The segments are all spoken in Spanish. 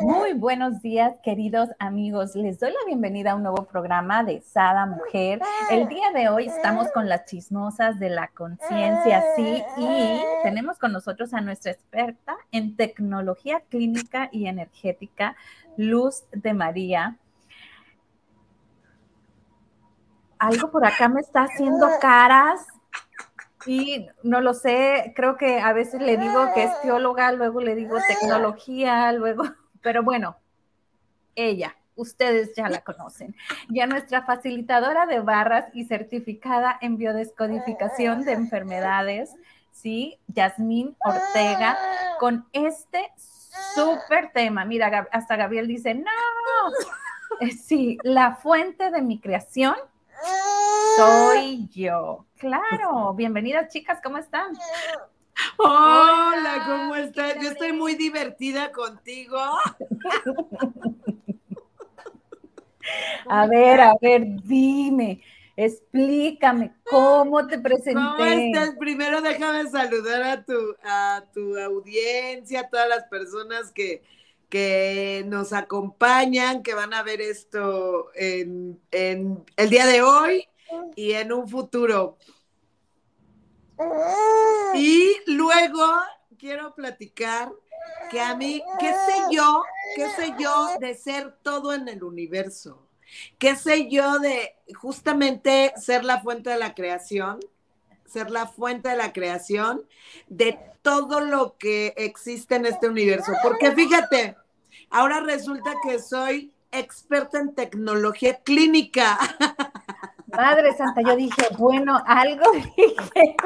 muy buenos días, queridos amigos. Les doy la bienvenida a un nuevo programa de Sada Mujer. El día de hoy estamos con las chismosas de la conciencia, sí, y tenemos con nosotros a nuestra experta en tecnología clínica y energética, Luz de María. Algo por acá me está haciendo caras. Y no lo sé, creo que a veces le digo que es teóloga, luego le digo tecnología, luego pero bueno, ella, ustedes ya la conocen. Ya nuestra facilitadora de barras y certificada en biodescodificación de enfermedades, ¿sí? Yasmín Ortega, con este súper tema. Mira, hasta Gabriel dice, no, eh, sí, la fuente de mi creación soy yo. Claro, bienvenidas chicas, ¿cómo están? Hola, ¿cómo estás? Yo estoy muy divertida contigo. A ver, a ver, dime, explícame cómo te presenté. ¿Cómo estás? Primero déjame saludar a tu, a tu audiencia, a todas las personas que, que nos acompañan, que van a ver esto en, en el día de hoy y en un futuro. Y luego quiero platicar que a mí, ¿qué sé yo? ¿Qué sé yo de ser todo en el universo? ¿Qué sé yo de justamente ser la fuente de la creación? Ser la fuente de la creación de todo lo que existe en este universo. Porque fíjate, ahora resulta que soy experta en tecnología clínica. Madre Santa, yo dije, bueno, algo dije.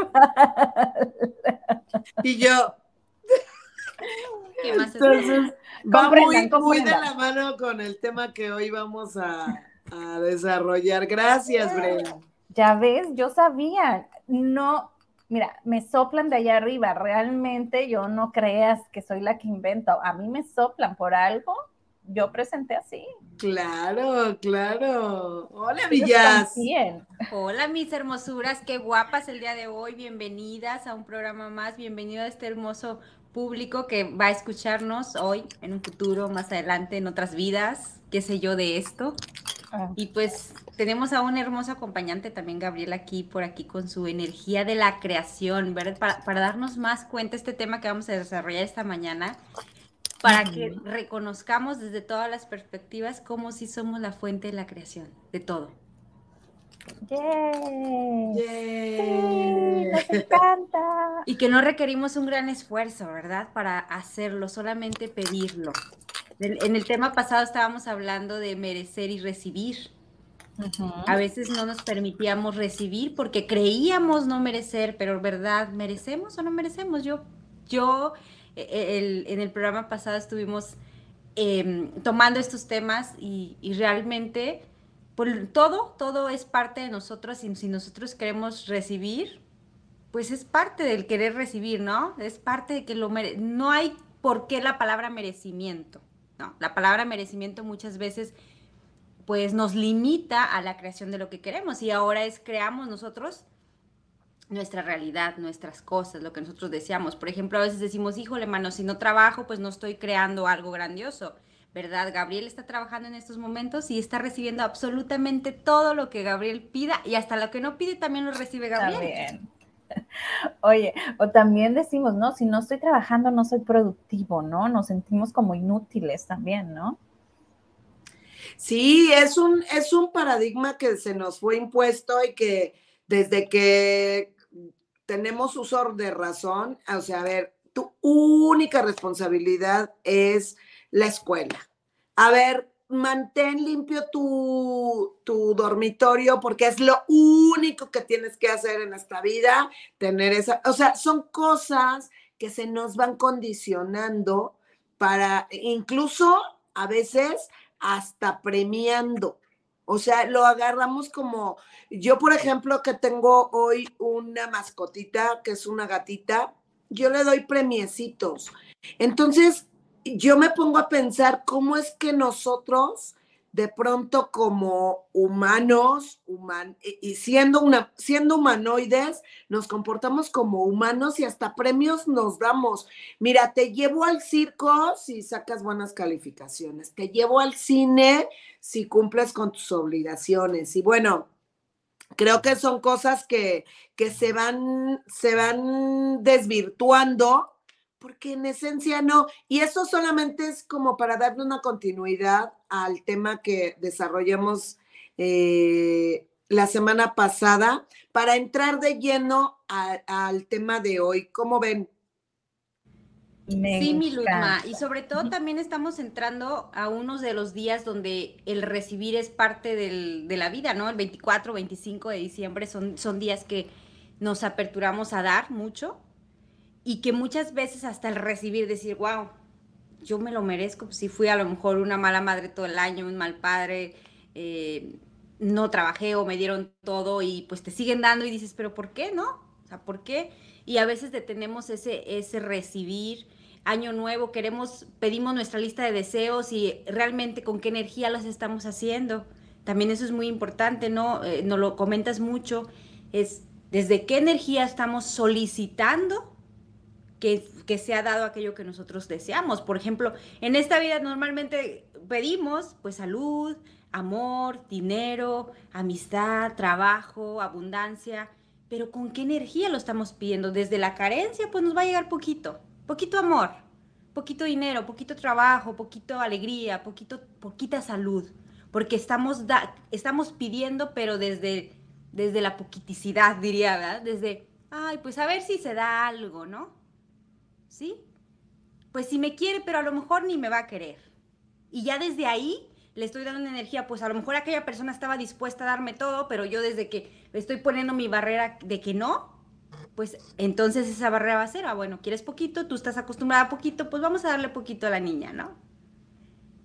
Y yo. ¿Qué más Entonces, va muy, de la mano con el tema que hoy vamos a, desarrollar. Gracias, Brenda. Ya ves, yo sabía, no, mira, me soplan de allá arriba, realmente yo no creas que soy la que invento, a mí me soplan por algo yo presenté así. Claro, claro. Hola, Villas. Hola, mis hermosuras, qué guapas el día de hoy. Bienvenidas a un programa más. Bienvenido a este hermoso público que va a escucharnos hoy, en un futuro, más adelante, en otras vidas, qué sé yo de esto. Ah. Y pues tenemos a un hermoso acompañante también, Gabriel, aquí por aquí con su energía de la creación, ¿verdad? Para, para darnos más cuenta este tema que vamos a desarrollar esta mañana para que reconozcamos desde todas las perspectivas cómo sí somos la fuente de la creación, de todo. ¡Yay! ¡Nos encanta! Y que no requerimos un gran esfuerzo, ¿verdad? Para hacerlo, solamente pedirlo. En el tema pasado estábamos hablando de merecer y recibir. A veces no nos permitíamos recibir porque creíamos no merecer, pero ¿verdad? ¿Merecemos o no merecemos? Yo, yo e, en el programa pasado estuvimos em, tomando estos temas y, realmente por todo, todo es parte de nosotros y si nosotros queremos recibir, pues es parte del querer recibir, ¿no? Es parte de que lo mere no hay por qué la palabra merecimiento, ¿no? La palabra merecimiento muchas veces pues nos limita a la creación de lo que queremos y ahora es creamos nosotros nuestra realidad, nuestras cosas, lo que nosotros deseamos. Por ejemplo, a veces decimos, híjole, mano, si no trabajo, pues no estoy creando algo grandioso, ¿verdad? Gabriel está trabajando en estos momentos y está recibiendo absolutamente todo lo que Gabriel pida y hasta lo que no pide también lo recibe Gabriel. También. Oye, o también decimos, ¿no? Si no estoy trabajando, no soy productivo, ¿no? Nos sentimos como inútiles también, ¿no? Sí, es un, es un paradigma que se nos fue impuesto y que desde que tenemos uso de razón, o sea, a ver, tu única responsabilidad es la escuela. A ver, mantén limpio tu, tu, dormitorio porque es lo único que tienes que hacer en esta vida, tener esa, o sea, son cosas que se nos van condicionando para incluso a veces hasta premiando. O sea, lo agarramos como, yo por ejemplo que tengo hoy una mascotita que es una gatita, yo le doy premiecitos. Entonces, yo me pongo a pensar cómo es que nosotros de pronto como humanos, y siendo, una, siendo humanoides, nos comportamos como humanos y hasta premios nos damos. Mira, te llevo al circo si sacas buenas calificaciones, te llevo al cine si cumples con tus obligaciones. Y bueno, creo que son cosas que, que se, van, se van desvirtuando porque en esencia no. Y eso solamente es como para darle una continuidad al tema que desarrollamos eh, la semana pasada, para entrar de lleno al tema de hoy. ¿Cómo ven? sí, mi Luzma. Y sobre todo también estamos entrando a unos de los días donde el recibir es parte de la vida, ¿no? El 24, 25 de diciembre son, son días que nos aperturamos a dar mucho y que muchas veces hasta el recibir, decir, wow, yo me lo merezco, pues si fui a lo mejor una mala madre todo el año, un mal padre, eh, no trabajé o me dieron todo y pues te siguen dando y dices, pero ¿por qué no? O sea, ¿por qué? Y a veces detenemos ese, ese recibir, año nuevo, queremos, pedimos nuestra lista de deseos y realmente con qué energía los estamos haciendo. También eso es muy importante, ¿no? Eh, nos lo comentas mucho, es desde qué energía estamos solicitando que, que se ha dado aquello que nosotros deseamos. Por ejemplo, en esta vida normalmente pedimos pues salud, amor, dinero, amistad, trabajo, abundancia, pero ¿con qué energía lo estamos pidiendo? Desde la carencia, pues nos va a llegar poquito, poquito amor, poquito dinero, poquito trabajo, poquito alegría, poquito, poquita salud, porque estamos, da, estamos pidiendo, pero desde, desde la poquiticidad, diría, ¿verdad? Desde, ay, pues a ver si se da algo, ¿no? ¿Sí? Pues si me quiere, pero a lo mejor ni me va a querer. Y ya desde ahí le estoy dando una energía, pues a lo mejor aquella persona estaba dispuesta a darme todo, pero yo desde que estoy poniendo mi barrera de que no, pues entonces esa barrera va a ser, ah, bueno, quieres poquito, tú estás acostumbrada a poquito, pues vamos a darle poquito a la niña, ¿no?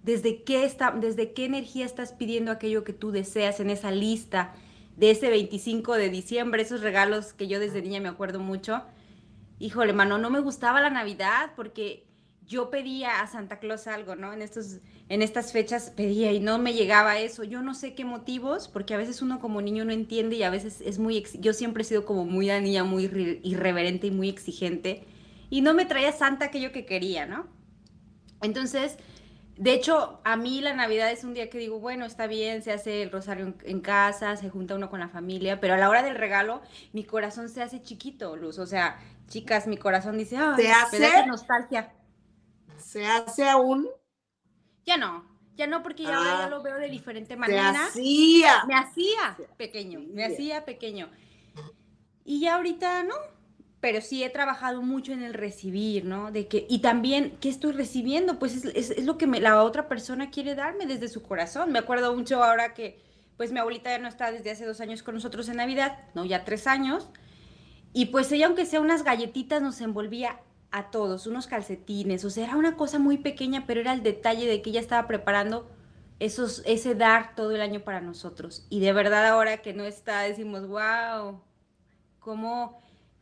¿Desde qué, está, ¿Desde qué energía estás pidiendo aquello que tú deseas en esa lista de ese 25 de diciembre, esos regalos que yo desde niña me acuerdo mucho? Híjole, mano, no me gustaba la Navidad porque yo pedía a Santa Claus algo, ¿no? En, estos, en estas fechas pedía y no me llegaba eso. Yo no sé qué motivos, porque a veces uno como niño no entiende y a veces es muy... Yo siempre he sido como muy niña, muy irreverente y muy exigente. Y no me traía Santa aquello que quería, ¿no? Entonces, de hecho, a mí la Navidad es un día que digo, bueno, está bien, se hace el rosario en, casa, se junta uno con la familia, pero a la hora del regalo, mi corazón se hace chiquito, Luz. O sea, chicas, mi corazón dice, ah, ¿Se hace? nostalgia. ¿Se hace aún? Ya no, ya no, porque ya ah, lo veo de diferente manera. Me hacía. Me hacía pequeño, me hacía pequeño. Y ya ahorita no, pero sí he trabajado mucho en el recibir, ¿no? De que, y también, ¿qué estoy recibiendo? Pues es, lo que me, la otra persona quiere darme desde su corazón. Me acuerdo mucho ahora que, pues mi abuelita ya no está desde hace dos años con nosotros en Navidad, no, ya tres años. Y pues ella, aunque sea unas galletitas, nos envolvía a todos, unos calcetines, o sea, era una cosa muy pequeña, pero era el detalle de que ella estaba preparando esos, ese dar todo el año para nosotros. Y de verdad ahora que no está, decimos, wow, cómo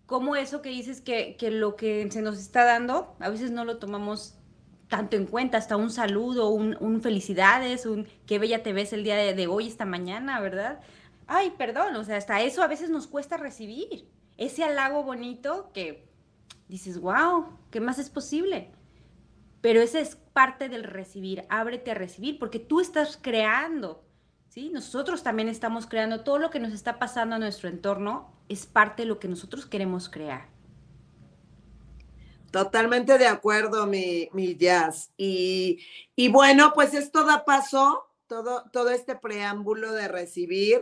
cómo eso que dices que, lo que se nos está dando, a veces no lo tomamos tanto en cuenta, hasta un saludo, un, felicidades, un qué bella te ves el día de, hoy, esta mañana, ¿verdad? Ay, perdón, o sea, hasta eso a veces nos cuesta recibir. Ese halago bonito que dices, wow, ¿qué más es posible? Pero ese es parte del recibir, ábrete a recibir, porque tú estás creando, ¿sí? Nosotros también estamos creando todo lo que nos está pasando a nuestro entorno, es parte de lo que nosotros queremos crear. Totalmente de acuerdo, mi, jazz. Y, bueno, pues esto da paso, todo, todo este preámbulo de recibir,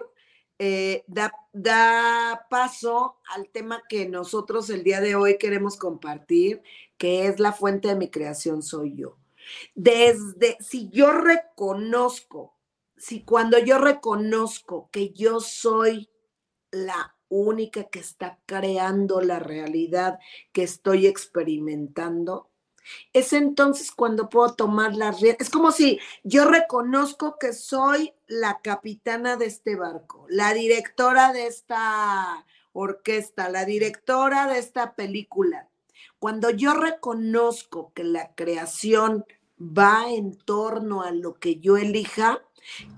eh, da, da, paso al tema que nosotros el día de hoy queremos compartir, que es la fuente de mi creación soy yo. Desde, si yo reconozco, si cuando yo reconozco que yo soy la única que está creando la realidad que estoy experimentando, es entonces cuando puedo tomar las riendas. Es como si yo reconozco que soy la capitana de este barco, la directora de esta orquesta, la directora de esta película. Cuando yo reconozco que la creación va en torno a lo que yo elija,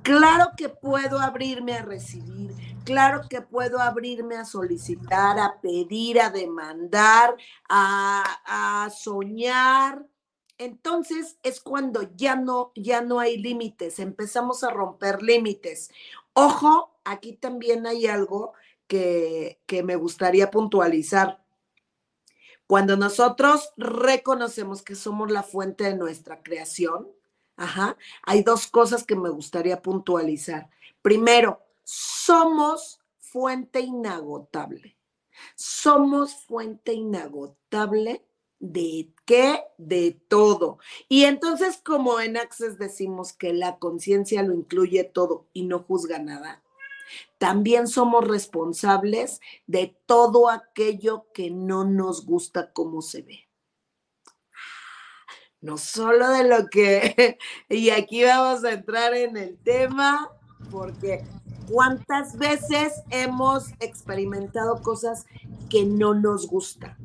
claro que puedo abrirme a recibir, claro que puedo abrirme a solicitar, a pedir, a demandar, a, soñar. Entonces es cuando ya no, ya no hay límites, empezamos a romper límites. Ojo, aquí también hay algo que, que me gustaría puntualizar. Cuando nosotros reconocemos que somos la fuente de nuestra creación, ajá, hay dos cosas que me gustaría puntualizar. Primero, somos fuente inagotable. Somos fuente inagotable de qué? De todo. Y entonces, como en Access decimos que la conciencia lo incluye todo y no juzga nada, también somos responsables de todo aquello que no nos gusta como se ve. No solo de lo que, y aquí vamos a entrar en el tema, porque cuántas veces hemos experimentado cosas que no nos gustan.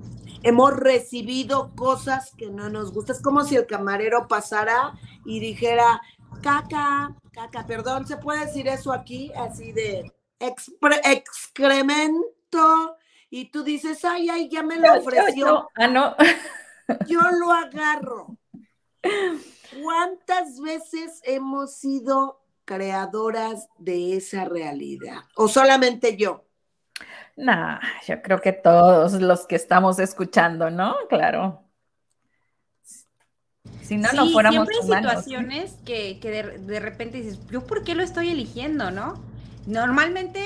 Hemos recibido cosas que no nos gustan. Es como si el camarero pasara y dijera, caca, caca, perdón, ¿se puede decir eso aquí? Así de excremento. Y tú dices, ay, ay, ya me lo ofreció. Ah, no. yo lo agarro. ¿Cuántas veces hemos sido creadoras de esa realidad? ¿O solamente yo? Nah, yo creo que todos los que estamos escuchando, ¿no? Claro. Si no, no fuéramos siempre hay situaciones que, de, repente dices, ¿yo por qué lo estoy eligiendo, no? Normalmente,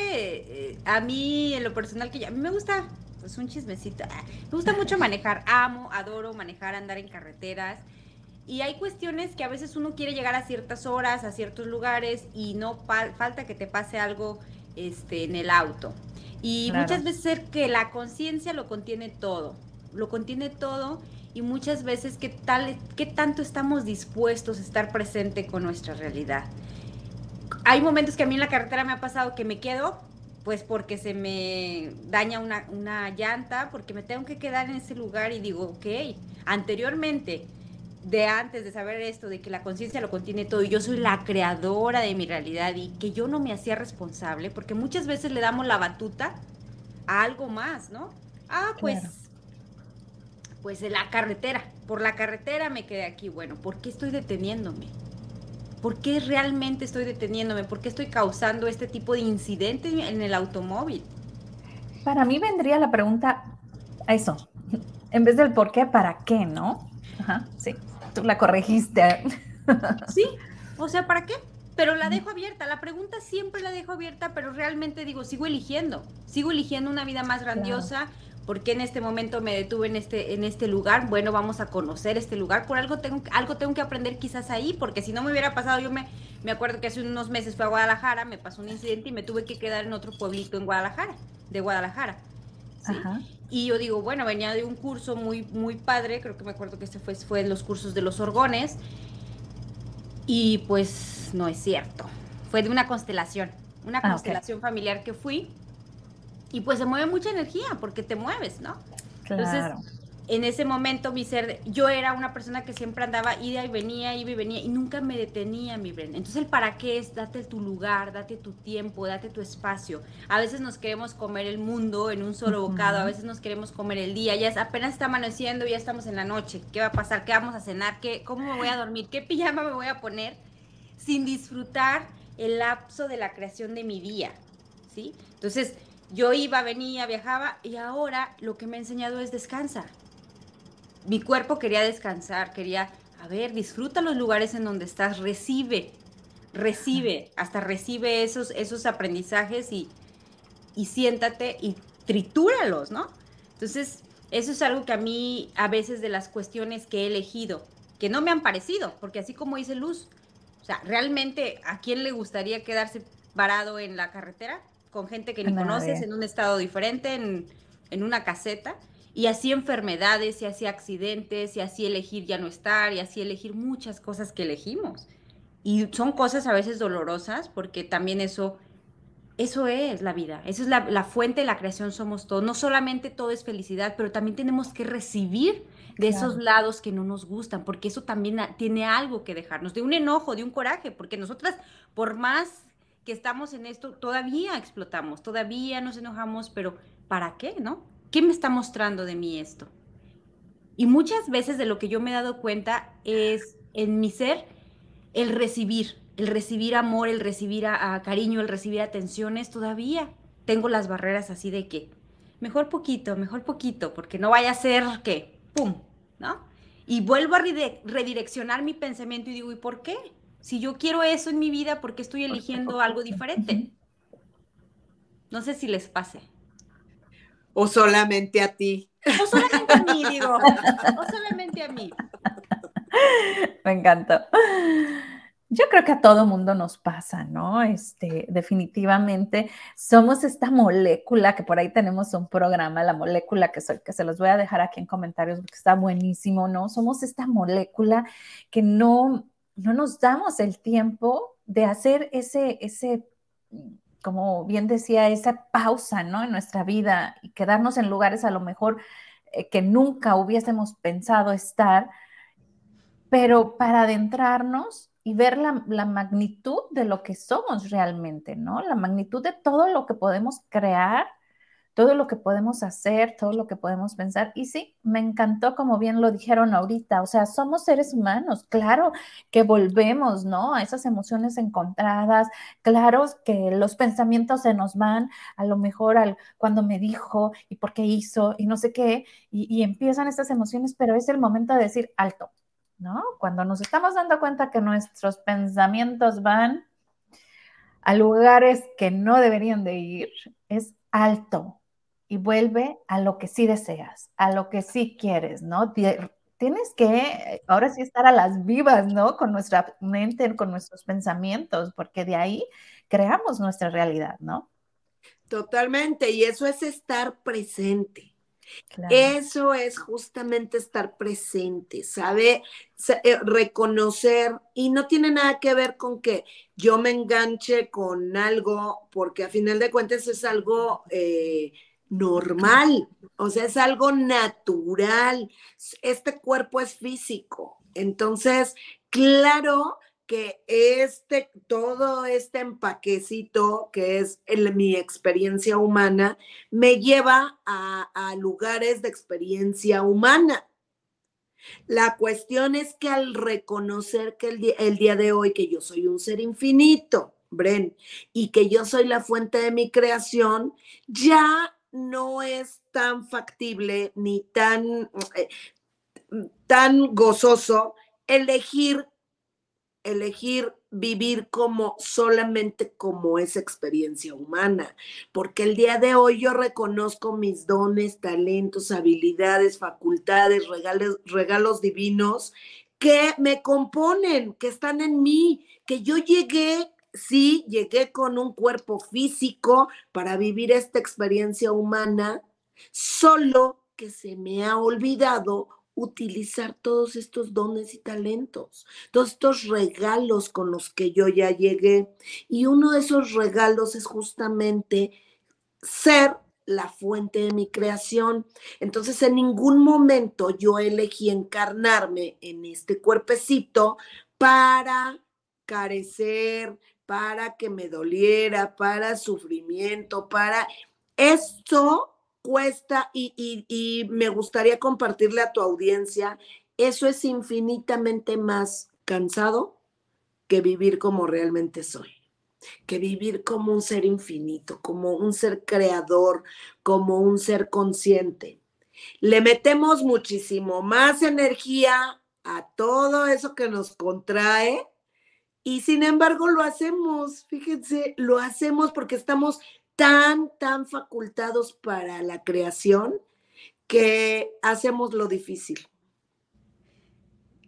eh, a mí, en lo personal, que ya, a mí me gusta, pues un chismecito, ah, me gusta mucho manejar, amo, adoro manejar, andar en carreteras. Y hay cuestiones que a veces uno quiere llegar a ciertas horas, a ciertos lugares y no falta que te pase algo este, en el auto. Y muchas veces ser que la conciencia lo contiene todo, lo contiene todo y muchas veces qué tal qué tanto estamos dispuestos a estar presente con nuestra realidad. Hay momentos que a mí en la carretera me ha pasado que me quedo pues porque se me daña una, una llanta, porque me tengo que quedar en ese lugar y digo, ok, anteriormente de antes de saber esto, de que la conciencia lo contiene todo y yo soy la creadora de mi realidad y que yo no me hacía responsable, porque muchas veces le damos la batuta a algo más, ¿no? Ah, pues, pues en la carretera, por la carretera me quedé aquí. Bueno, ¿por qué estoy deteniéndome? ¿Por qué realmente estoy deteniéndome? ¿Por qué estoy causando este tipo de incidentes en el automóvil? Para mí vendría la pregunta, eso, en vez del por qué, ¿para qué, no? Ajá, sí la corregiste. Sí, o sea, ¿para qué? Pero la dejo abierta, la pregunta siempre la dejo abierta, pero realmente digo, sigo eligiendo, sigo eligiendo una vida más grandiosa. porque en este momento me detuve en este, en este lugar? Bueno, vamos a conocer este lugar. Por algo tengo, algo tengo que aprender quizás ahí, porque si no me hubiera pasado, yo me, me acuerdo que hace unos meses fui a Guadalajara, me pasó un incidente y me tuve que quedar en otro pueblito en Guadalajara, de Guadalajara. Y yo digo, bueno, venía de un curso muy, muy padre, creo que me acuerdo que este fue, fue los cursos de los orgones, y pues no es cierto, fue de una constelación, una ah, constelación familiar que fui, y pues se mueve mucha energía porque te mueves, ¿no? Claro en ese momento mi ser, yo era una persona que siempre andaba, ida y venía, iba y venía, y nunca me detenía, mi Brenda. Entonces el para qué es, date tu lugar, date tu tiempo, date tu espacio. A veces nos queremos comer el mundo en un solo bocado, a veces nos queremos comer el día, ya es, apenas está amaneciendo, ya estamos en la noche, ¿qué va a pasar? ¿Qué vamos a cenar? ¿Qué, ¿Cómo me voy a dormir? ¿Qué pijama me voy a poner? Sin disfrutar el lapso de la creación de mi día, ¿sí? Entonces yo iba, venía, viajaba, y ahora lo que me ha enseñado es descansa mi cuerpo quería descansar, quería, a ver, disfruta los lugares en donde estás, recibe, recibe, hasta recibe esos, esos aprendizajes y, y siéntate y tritúralos, ¿no? Entonces, eso es algo que a mí, a veces de las cuestiones que he elegido, que no me han parecido, porque así como dice Luz, o sea, realmente, ¿a quién le gustaría quedarse varado en la carretera con gente que ni conoces, en un estado diferente, en, en una caseta? Y así enfermedades, y así accidentes, y así elegir ya no estar, y así elegir muchas cosas que elegimos. Y son cosas a veces dolorosas porque también eso, eso es la vida, eso es la, fuente de la creación, somos todos. No solamente todo es felicidad, pero también tenemos que recibir de esos lados que no nos gustan, porque eso también tiene algo que dejarnos, de un enojo, de un coraje, porque nosotras, por más que estamos en esto, todavía explotamos, todavía nos enojamos, pero ¿para qué, no? ¿Qué me está mostrando de mí esto? Y muchas veces de lo que yo me he dado cuenta es en mi ser el recibir, el recibir amor, el recibir a, cariño, el recibir atenciones, todavía tengo las barreras así de que mejor poquito, mejor poquito, porque no vaya a ser que, ¡pum! ¿No? Y vuelvo a redireccionar mi pensamiento y digo, ¿y por qué? Si yo quiero eso en mi vida, ¿por qué estoy eligiendo algo diferente? No sé si les pase. O solamente a ti. O solamente a mí, digo. O solamente a mí. Me encantó. Yo creo que a todo mundo nos pasa, ¿no? Este, definitivamente somos esta molécula que por ahí tenemos un programa, la molécula que soy, que se los voy a dejar aquí en comentarios porque está buenísimo, ¿no? Somos esta molécula que no, no nos damos el tiempo de hacer ese, ese, como bien decía, esa pausa, ¿no? En nuestra vida y quedarnos en lugares a lo mejor eh, que nunca hubiésemos pensado estar pero para adentrarnos y ver la, magnitud de lo que somos realmente, ¿no? La magnitud de todo lo que podemos crear, todo lo que podemos hacer, todo lo que podemos pensar. Y sí, me encantó como bien lo dijeron ahorita, o sea, somos seres humanos, claro que volvemos, ¿no? A esas emociones encontradas, claro que los pensamientos se nos van, a lo mejor al, cuando me dijo y por qué hizo y no sé qué, y, empiezan estas emociones, pero es el momento de decir alto ¿no? Cuando nos estamos dando cuenta que nuestros pensamientos van a lugares que no deberían de ir, es alto y vuelve a lo que sí deseas, a lo que sí quieres, ¿no? Tienes que ahora sí estar a las vivas, ¿no? Con nuestra mente, con nuestros pensamientos, porque de ahí creamos nuestra realidad, ¿no? Totalmente, y eso es estar presente. Eso es justamente estar presente, sabe eh, reconocer y no tiene nada que ver con que yo me enganche con algo, porque a final de cuentas es algo eh, normal, o sea, es algo natural. Este cuerpo es físico, entonces, claro que este, todo este empaquecito que es mi experiencia humana, me lleva a, lugares de experiencia humana. La cuestión es que al reconocer que el el día de hoy, que yo soy un ser infinito, Bren, y que yo soy la fuente de mi creación, ya no es tan factible ni tan, eh, tan gozoso elegir elegir vivir como solamente como esa experiencia humana, porque el día de hoy yo reconozco mis dones, talentos, habilidades, facultades, regalos, regalos divinos que me componen, que están en mí, que yo llegué sí, llegué con un cuerpo físico para vivir esta experiencia humana, solo que se me ha olvidado utilizar todos estos dones y talentos, todos estos regalos con los que yo ya llegué. Y uno de esos regalos es justamente ser la fuente de mi creación. Entonces, en ningún momento yo elegí encarnarme en este cuerpecito para carecer, para que me doliera, para sufrimiento, para esto cuesta y, me gustaría compartirle a tu audiencia, eso es infinitamente más cansado que vivir como realmente soy, que vivir como un ser infinito, como un ser creador, como un ser consciente. Le metemos muchísimo más energía a todo eso que nos contrae y sin embargo lo hacemos, fíjense, lo hacemos porque estamos tan, tan facultados para la creación que hacemos lo difícil.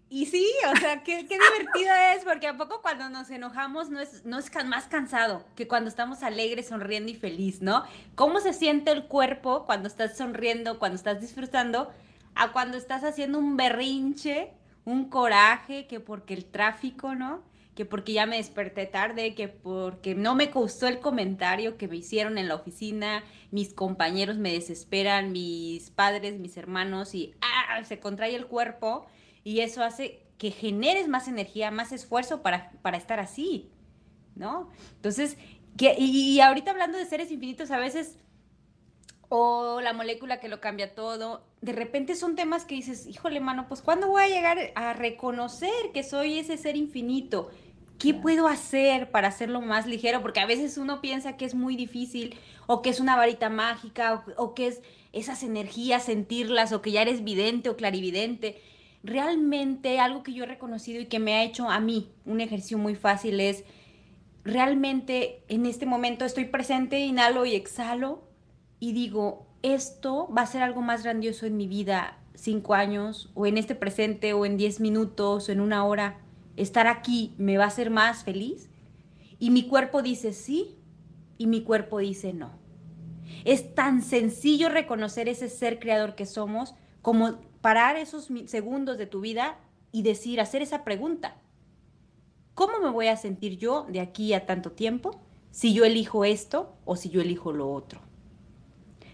Y sí, o sea, qué, qué divertido es, porque a poco cuando nos enojamos no es, no es más cansado que cuando estamos alegres, sonriendo y feliz, ¿no? ¿Cómo se siente el cuerpo cuando estás sonriendo, cuando estás disfrutando, a cuando estás haciendo un berrinche, un coraje, que porque el tráfico, ¿no? Que porque ya me desperté tarde, que porque no me gustó el comentario que me hicieron en la oficina, mis compañeros me desesperan, mis padres, mis hermanos, y ¡ah! se contrae el cuerpo y eso hace que generes más energía, más esfuerzo para, para estar así, ¿no? Entonces, que, y, ahorita hablando de seres infinitos, a veces, o la molécula que lo cambia todo, de repente son temas que dices, híjole, mano, pues ¿cuándo voy a llegar a reconocer que soy ese ser infinito? ¿Qué puedo hacer para hacerlo más ligero? Porque a veces uno piensa que es muy difícil, o que es una varita mágica, o, o que es esas energías, sentirlas, o que ya eres vidente o clarividente realmente algo que yo he reconocido y que me ha hecho a mí un ejercicio muy fácil es realmente en este momento estoy presente, inhalo y exhalo y digo, esto va a ser algo más grandioso en mi vida, cinco años, o en este presente, o en diez minutos, o en una hora. Estar aquí me va a hacer más feliz. Y mi cuerpo dice sí, y mi cuerpo dice no. Es tan sencillo reconocer ese ser creador que somos como parar esos segundos de tu vida y decir, hacer esa pregunta. ¿Cómo me voy a sentir yo de aquí a tanto tiempo si yo elijo esto o si yo elijo lo otro?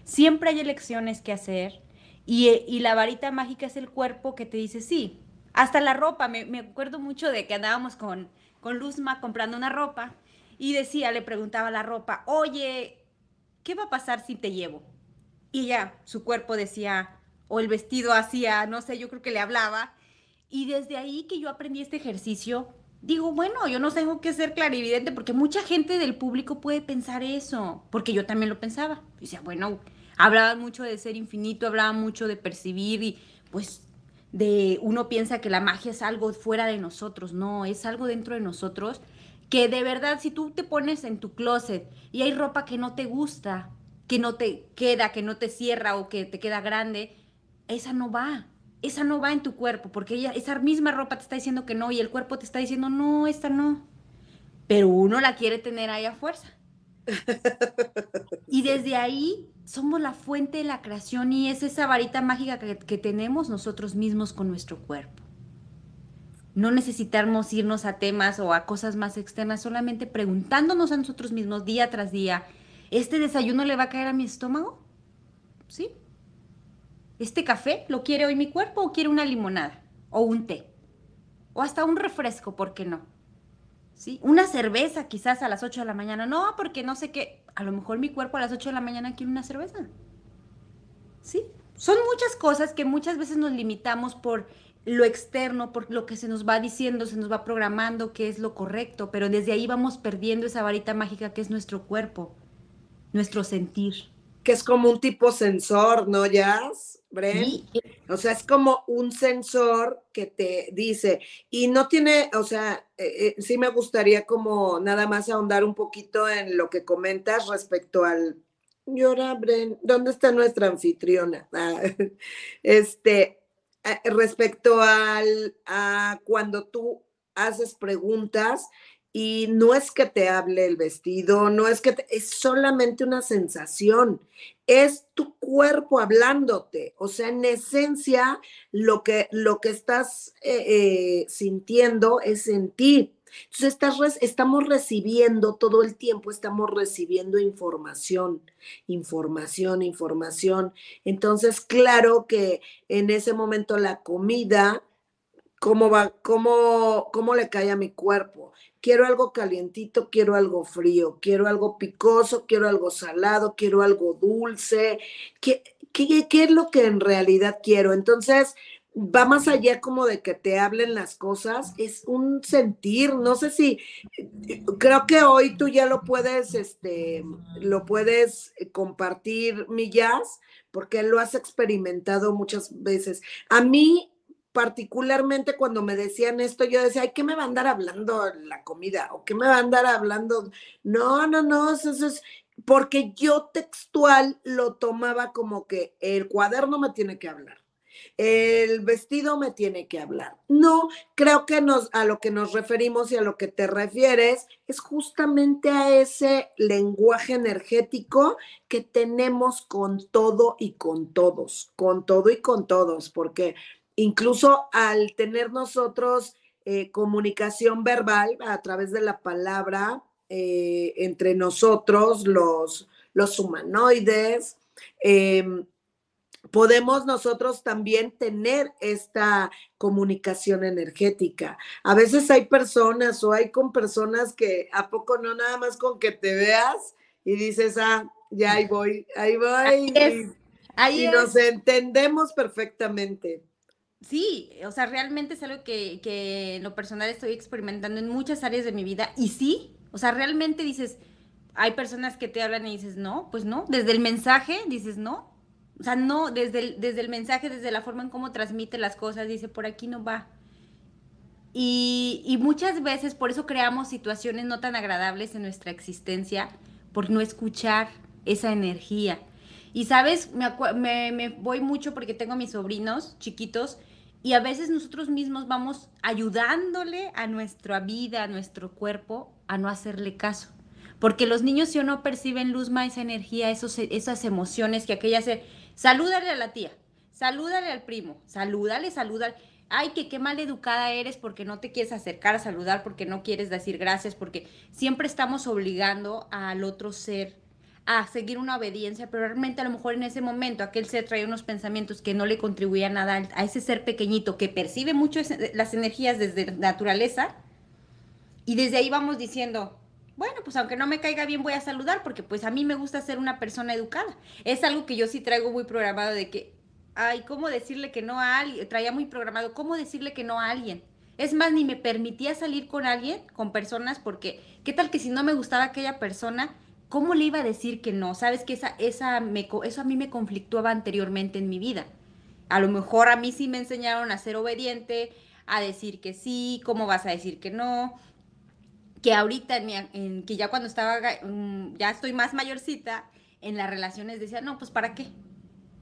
Siempre hay elecciones que hacer y, la varita mágica es el cuerpo que te dice sí. Hasta la ropa, me, acuerdo mucho de que andábamos con, con Luzma comprando una ropa y decía, le preguntaba la ropa, oye, ¿qué va a pasar si te llevo? Y ya, su cuerpo decía, o el vestido hacía, no sé, yo creo que le hablaba. Y desde ahí que yo aprendí este ejercicio, digo, bueno, yo no tengo que ser clarividente porque mucha gente del público puede pensar eso, porque yo también lo pensaba. Y decía, bueno, hablaban mucho de ser infinito, hablaban mucho de percibir y pues de uno piensa que la magia es algo fuera de nosotros, no, es algo dentro de nosotros que de verdad si tú te pones en tu closet y hay ropa que no te gusta, que no te queda, que no te cierra o que te queda grande, esa no va, esa no va en tu cuerpo, porque ella, esa misma ropa te está diciendo que no y el cuerpo te está diciendo, no, esta no. Pero uno la quiere tener ahí a fuerza. Y desde ahí somos la fuente de la creación y es esa varita mágica que, tenemos nosotros mismos con nuestro cuerpo. No necesitamos irnos a temas o a cosas más externas, solamente preguntándonos a nosotros mismos día tras día, ¿este desayuno le va a caer a mi estómago? ¿Sí? ¿Este café lo quiere hoy mi cuerpo o quiere una limonada o un té? O hasta un refresco, ¿por qué no? ¿Sí? Una cerveza quizás a las 8 de la mañana. No, porque no sé qué. A lo mejor mi cuerpo a las 8 de la mañana quiere una cerveza. ¿Sí? Son muchas cosas que muchas veces nos limitamos por lo externo, por lo que se nos va diciendo, se nos va programando que es lo correcto, pero desde ahí vamos perdiendo esa varita mágica que es nuestro cuerpo, nuestro sentir. Que es como un tipo sensor, ¿no, Jazz? Bren. O sea, es como un sensor que te dice, y no tiene, o sea, eh, eh, sí me gustaría como nada más ahondar un poquito en lo que comentas respecto al, llora, Bren, ¿dónde está nuestra anfitriona? Ah, este, eh, respecto al, a cuando tú haces preguntas y no es que te hable el vestido, no es que es solamente una sensación, es tu cuerpo hablándote, o sea, en esencia lo que, lo que estás eh, eh, sintiendo es en ti. Entonces estamos recibiendo todo el tiempo, estamos recibiendo información, información, información. Entonces, claro que en ese momento la comida, ¿cómo va, cómo, cómo le cae a mi cuerpo? Quiero algo calientito, quiero algo frío, quiero algo picoso, quiero algo salado, quiero algo dulce, ¿qué, qué, qué es lo que en realidad quiero? Entonces, va más allá como de que te hablen las cosas, es un sentir, no sé si, creo que hoy tú ya lo puedes, este, lo puedes compartir, mi jazz, porque lo has experimentado muchas veces. A mí particularmente cuando me decían esto, yo decía, ay, ¿qué me va a andar hablando la comida? ¿O qué me va a andar hablando? No, no, no, eso, es porque yo textual lo tomaba como que el cuaderno me tiene que hablar. el vestido me tiene que hablar. No, creo que nos, a lo que nos referimos y a lo que te refieres es justamente a ese lenguaje energético que tenemos con todo y con todos, con todo y con todos, porque incluso al tener nosotros eh, comunicación verbal a través de la palabra eh, entre nosotros, los, los humanoides, eh, podemos nosotros también tener esta comunicación energética. A veces hay personas o hay con personas que a poco no nada más con que te veas y dices, ah, ya ahí voy, ahí voy. Ahí, y, nos entendemos perfectamente. Sí, o sea, realmente es algo que, que en lo personal estoy experimentando en muchas áreas de mi vida y sí, o sea, realmente dices, hay personas que te hablan y dices, no, pues no, desde el mensaje dices, no, o sea, no, desde el, desde el mensaje, desde la forma en cómo transmite las cosas, dice, por aquí no va. Y, y, muchas veces por eso creamos situaciones no tan agradables en nuestra existencia, por no escuchar esa energía. Y sabes, me, me, voy mucho porque tengo a mis sobrinos chiquitos y a veces nosotros mismos vamos ayudándole a nuestra vida, a nuestro cuerpo, a no hacerle caso. Porque los niños si o no perciben luz, más energía, esos, esas emociones que aquella se Salúdale a la tía, salúdale al primo, salúdale, salúdale. Ay, que qué mal educada eres porque no te quieres acercar a saludar, porque no quieres decir gracias, porque siempre estamos obligando al otro ser a seguir una obediencia, pero realmente a lo mejor en ese momento aquel ser trae unos pensamientos que no le contribuían nada a ese ser pequeñito que percibe mucho las energías desde naturaleza y desde ahí vamos diciendo, bueno, pues aunque no me caiga bien voy a saludar porque pues a mí me gusta ser una persona educada. Es algo que yo sí traigo muy programado de que, ay, ¿cómo decirle que no a alguien? Traía muy programado, ¿cómo decirle que no a alguien? Es más, ni me permitía salir con alguien, con personas, porque ¿qué tal que si no me gustaba aquella persona, cómo le iba a decir que no? Sabes que esa, esa me, eso a mí me conflictuaba anteriormente en mi vida. A lo mejor a mí sí me enseñaron a ser obediente, a decir que sí, cómo vas a decir que no, que ahorita, en, que ya cuando estaba, mm, ya estoy más mayorcita, en las relaciones decía, no, pues ¿para qué?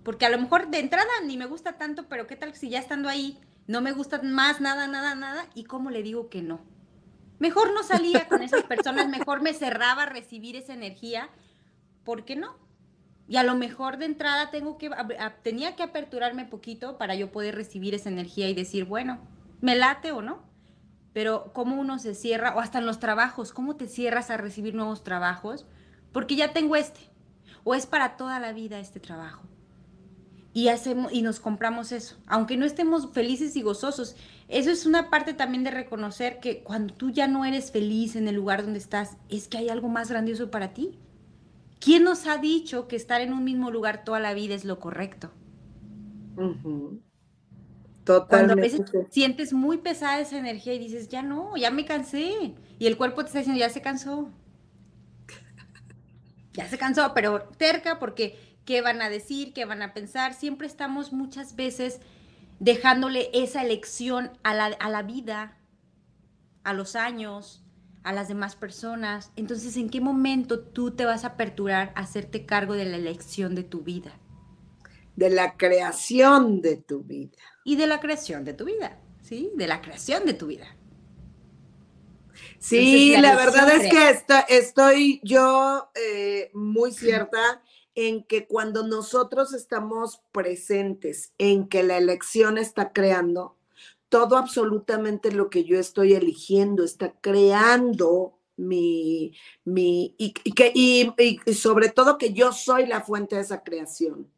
Porque a lo mejor de entrada ni me gusta tanto, pero ¿qué tal si ya estando ahí no me gusta más nada, nada, nada? ¿Y cómo le digo que no? Mejor no salía con esas personas, mejor me cerraba a recibir esa energía, ¿por qué no? Y a lo mejor de entrada tengo que, tenía que aperturarme poquito para yo poder recibir esa energía y decir, bueno, ¿me late o no? pero cómo uno se cierra, o hasta en los trabajos, cómo te cierras a recibir nuevos trabajos, porque ya tengo este, o es para toda la vida este trabajo. Y, hacemos, y nos compramos eso, aunque no estemos felices y gozosos. Eso es una parte también de reconocer que cuando tú ya no eres feliz en el lugar donde estás, es que hay algo más grandioso para ti. ¿Quién nos ha dicho que estar en un mismo lugar toda la vida es lo correcto? Cuando a veces sientes muy pesada esa energía y dices, ya no, ya me cansé. Y el cuerpo te está diciendo, ya se cansó. ya se cansó, pero terca porque qué van a decir, qué van a pensar. Siempre estamos muchas veces dejándole esa elección a la, a la vida, a los años, a las demás personas. Entonces, ¿en qué momento tú te vas a aperturar a hacerte cargo de la elección de tu vida? De la creación de tu vida y de la creación de tu vida, ¿sí? De la creación de tu vida. Sí, la, verdad es que estoy yo eh, muy cierta en que cuando nosotros estamos presentes en que la elección está creando, todo absolutamente lo que yo estoy eligiendo está creando mi, mi y, que, y sobre todo que yo soy la fuente de esa creación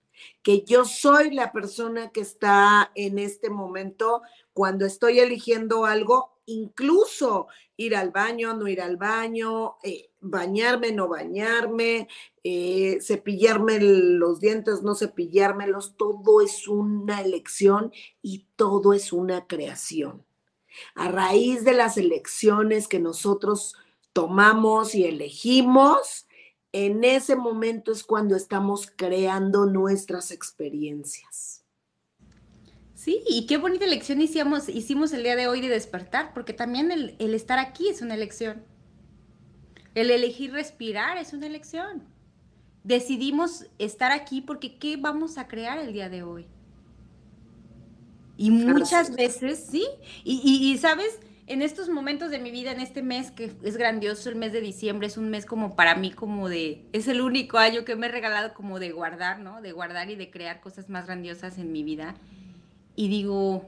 que yo soy la persona que está en este momento cuando estoy eligiendo algo, incluso ir al baño, no ir al baño, eh, bañarme, no bañarme, eh, cepillarme los dientes, no cepillármelos, todo es una elección y todo es una creación. A raíz de las elecciones que nosotros tomamos y elegimos, en ese momento es cuando estamos creando nuestras experiencias. Sí, y qué bonita elección hicimos, hicimos el día de hoy de despertar, porque también el, el estar aquí es una elección. El elegir respirar es una elección. Decidimos estar aquí porque ¿qué vamos a crear el día de hoy? Y muchas veces, sí. Y, y, ¿sabes? En estos momentos de mi vida, en este mes que es grandioso, el mes de diciembre, es un mes como para mí, como de, es el único año que me he regalado como de guardar, ¿no? De guardar y de crear cosas más grandiosas en mi vida. Y digo,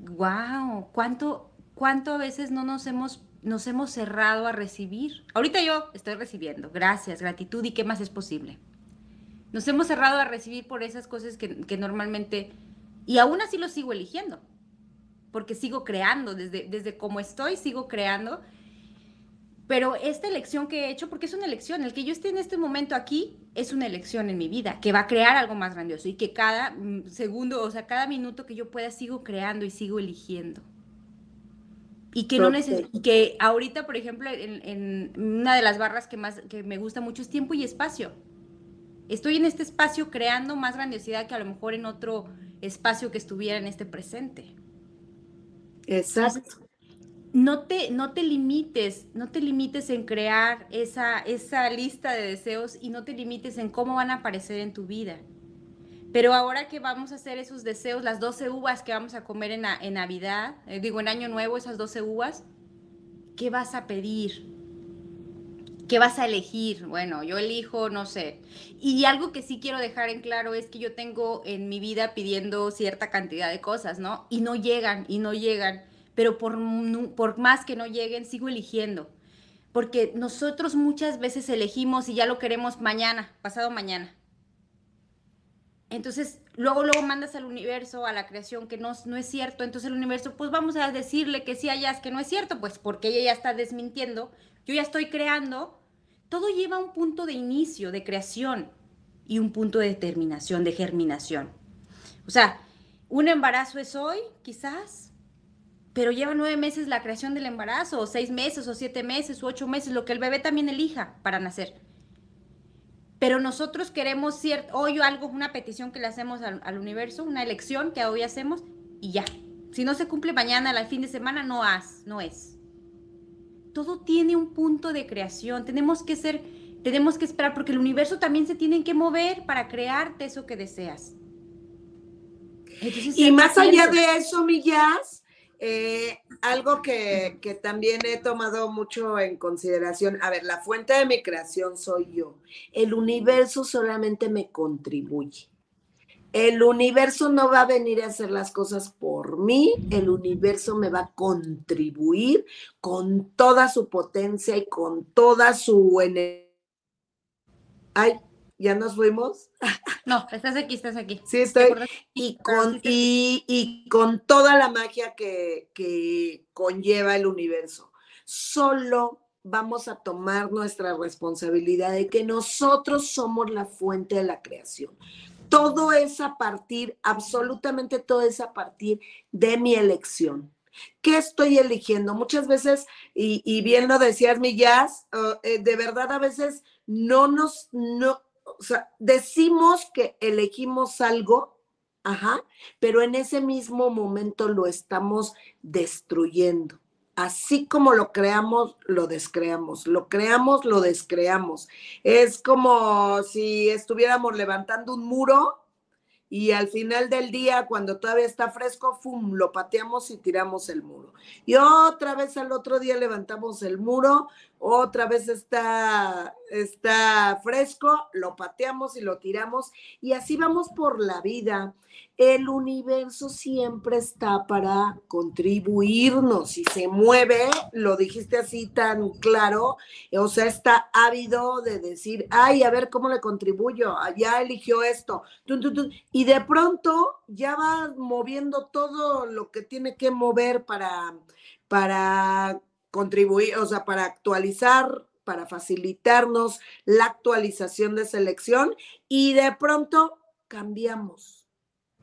wow, ¿cuánto, cuánto a veces no nos hemos, nos hemos cerrado a recibir? Ahorita yo estoy recibiendo, gracias, gratitud y qué más es posible. Nos hemos cerrado a recibir por esas cosas que, normalmente y aún así lo sigo eligiendo, porque sigo creando, desde, desde como estoy, sigo creando. Pero esta elección que he hecho, porque es una elección, el que yo esté en este momento aquí es una elección en mi vida, que va a crear algo más grandioso y que cada mm, segundo, o sea, cada minuto que yo pueda sigo creando y sigo eligiendo. Y que no necesito, que ahorita, por ejemplo, en, en, una de las barras que más que me gusta mucho es tiempo y espacio. Estoy en este espacio creando más grandiosidad que a lo mejor en otro espacio que estuviera en este presente. Exacto. no te, no te limites, no te limites en crear esa, esa lista de deseos y no te limites en cómo van a aparecer en tu vida. Pero ahora que vamos a hacer esos deseos, las 12 uvas que vamos a comer en, en Navidad, eh, digo en Año Nuevo, esas 12 uvas, ¿qué vas a pedir? ¿Qué vas a elegir? Bueno, yo elijo, no sé. Y algo que sí quiero dejar en claro es que yo tengo en mi vida pidiendo cierta cantidad de cosas, ¿no? Y no llegan, y no llegan. Pero por, por más que no lleguen, sigo eligiendo. Porque nosotros muchas veces elegimos y ya lo queremos mañana, pasado mañana. Entonces, luego, luego mandas al universo, a la creación, que no, no es cierto. Entonces el universo, pues vamos a decirle que sí hayas, que no es cierto, pues porque ella ya está desmintiendo. Yo ya estoy creando todo lleva un punto de inicio, de creación y un punto de determinación, de germinación. O sea, un embarazo es hoy, quizás, pero lleva nueve meses la creación del embarazo, o seis meses, o siete meses, o ocho meses, lo que el bebé también elija para nacer. Pero nosotros queremos cierto, hoy algo, una petición que le hacemos al, al, universo, una elección que hoy hacemos, y ya. Si no se cumple mañana, al fin de semana, no has, no es todo tiene un punto de creación. Tenemos que ser, tenemos que esperar porque el universo también se tiene que mover para crearte eso que deseas. y más allá de eso, Millas, eh, algo que, que, también he tomado mucho en consideración, a ver, la fuente de mi creación soy yo. El universo solamente me contribuye. El universo no va a venir a hacer las cosas por mí, el universo me va a contribuir con toda su potencia y con toda su energía. ¿Ya nos fuimos? No, estás aquí, estás aquí. Sí, estoy. Y con, y, con toda la magia que, que conlleva el universo. Solo vamos a tomar nuestra responsabilidad de que nosotros somos la fuente de la creación todo es a partir, absolutamente todo es a partir de mi elección. ¿Qué estoy eligiendo? Muchas veces, y, bien lo decías, mi jazz, eh, de verdad a veces no nos, no, decimos que elegimos algo, ajá, pero en ese mismo momento lo estamos destruyendo así como lo creamos, lo descreamos, lo creamos, lo descreamos. Es como si estuviéramos levantando un muro y al final del día, cuando todavía está fresco, ¡fum!, lo pateamos y tiramos el muro. Y otra vez al otro día levantamos el muro, otra vez está, está fresco, lo pateamos y lo tiramos y así vamos por la vida. El universo siempre está para contribuirnos y se mueve, lo dijiste así tan claro, o sea, está ávido de decir, ay, a ver cómo le contribuyo, ya eligió esto, y de pronto ya va moviendo todo lo que tiene que mover para, para contribuir, o sea, para actualizar, para facilitarnos la actualización de selección y de pronto cambiamos.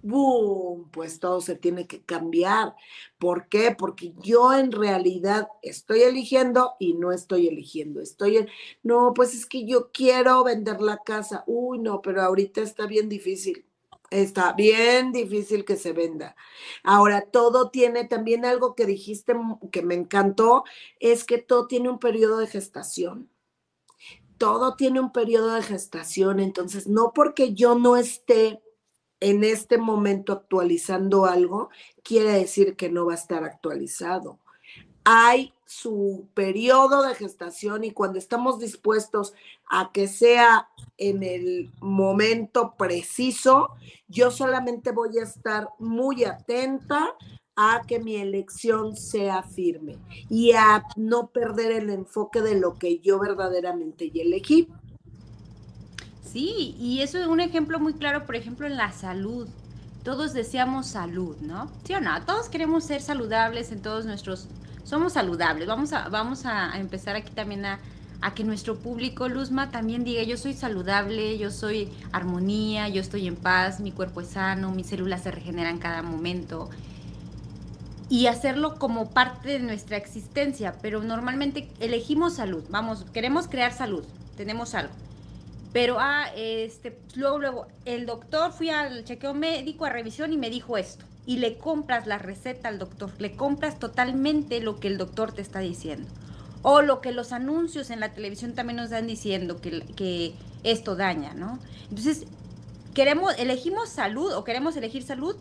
¡Boom! Pues todo se tiene que cambiar. ¿Por qué? Porque yo en realidad estoy eligiendo y no estoy eligiendo. Estoy en, no, pues es que yo quiero vender la casa. Uy, no, pero ahorita está bien difícil. Está bien difícil que se venda. Ahora, todo tiene también algo que dijiste que me encantó, es que todo tiene un periodo de gestación. Todo tiene un periodo de gestación, entonces no porque yo no esté en este momento actualizando algo, quiere decir que no va a estar actualizado. Hay su periodo de gestación y cuando estamos dispuestos a que sea en el momento preciso, yo solamente voy a estar muy atenta a que mi elección sea firme y a no perder el enfoque de lo que yo verdaderamente elegí. Sí, y eso es un ejemplo muy claro, por ejemplo, en la salud. Todos deseamos salud, ¿no? ¿Sí o no? Todos queremos ser saludables en todos nuestros... Somos saludables. Vamos a, vamos a empezar aquí también a, a que nuestro público, Luzma, también diga, yo soy saludable, yo soy armonía, yo estoy en paz, mi cuerpo es sano, mis células se regeneran cada momento. Y hacerlo como parte de nuestra existencia, pero normalmente elegimos salud, vamos, queremos crear salud, tenemos algo. Pero, ah, este, luego, luego, el doctor, fui al chequeo médico a revisión y me dijo esto. Y le compras la receta al doctor, le compras totalmente lo que el doctor te está diciendo. O lo que los anuncios en la televisión también nos dan diciendo que, que esto daña, ¿no? Entonces, queremos, elegimos salud o queremos elegir salud,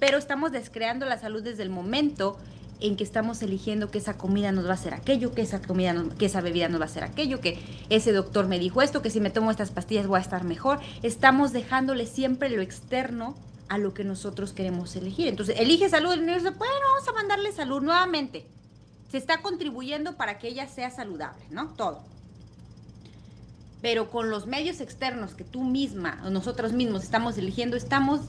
pero estamos descreando la salud desde el momento en que estamos eligiendo que esa comida nos va a hacer aquello, que esa comida, que esa bebida nos va a hacer aquello, que ese doctor me dijo esto, que si me tomo estas pastillas voy a estar mejor. Estamos dejándole siempre lo externo a lo que nosotros queremos elegir. Entonces, elige salud, el universo, bueno, vamos a mandarle salud nuevamente. Se está contribuyendo para que ella sea saludable, ¿no? Todo. Pero con los medios externos que tú misma o nosotros mismos estamos eligiendo, estamos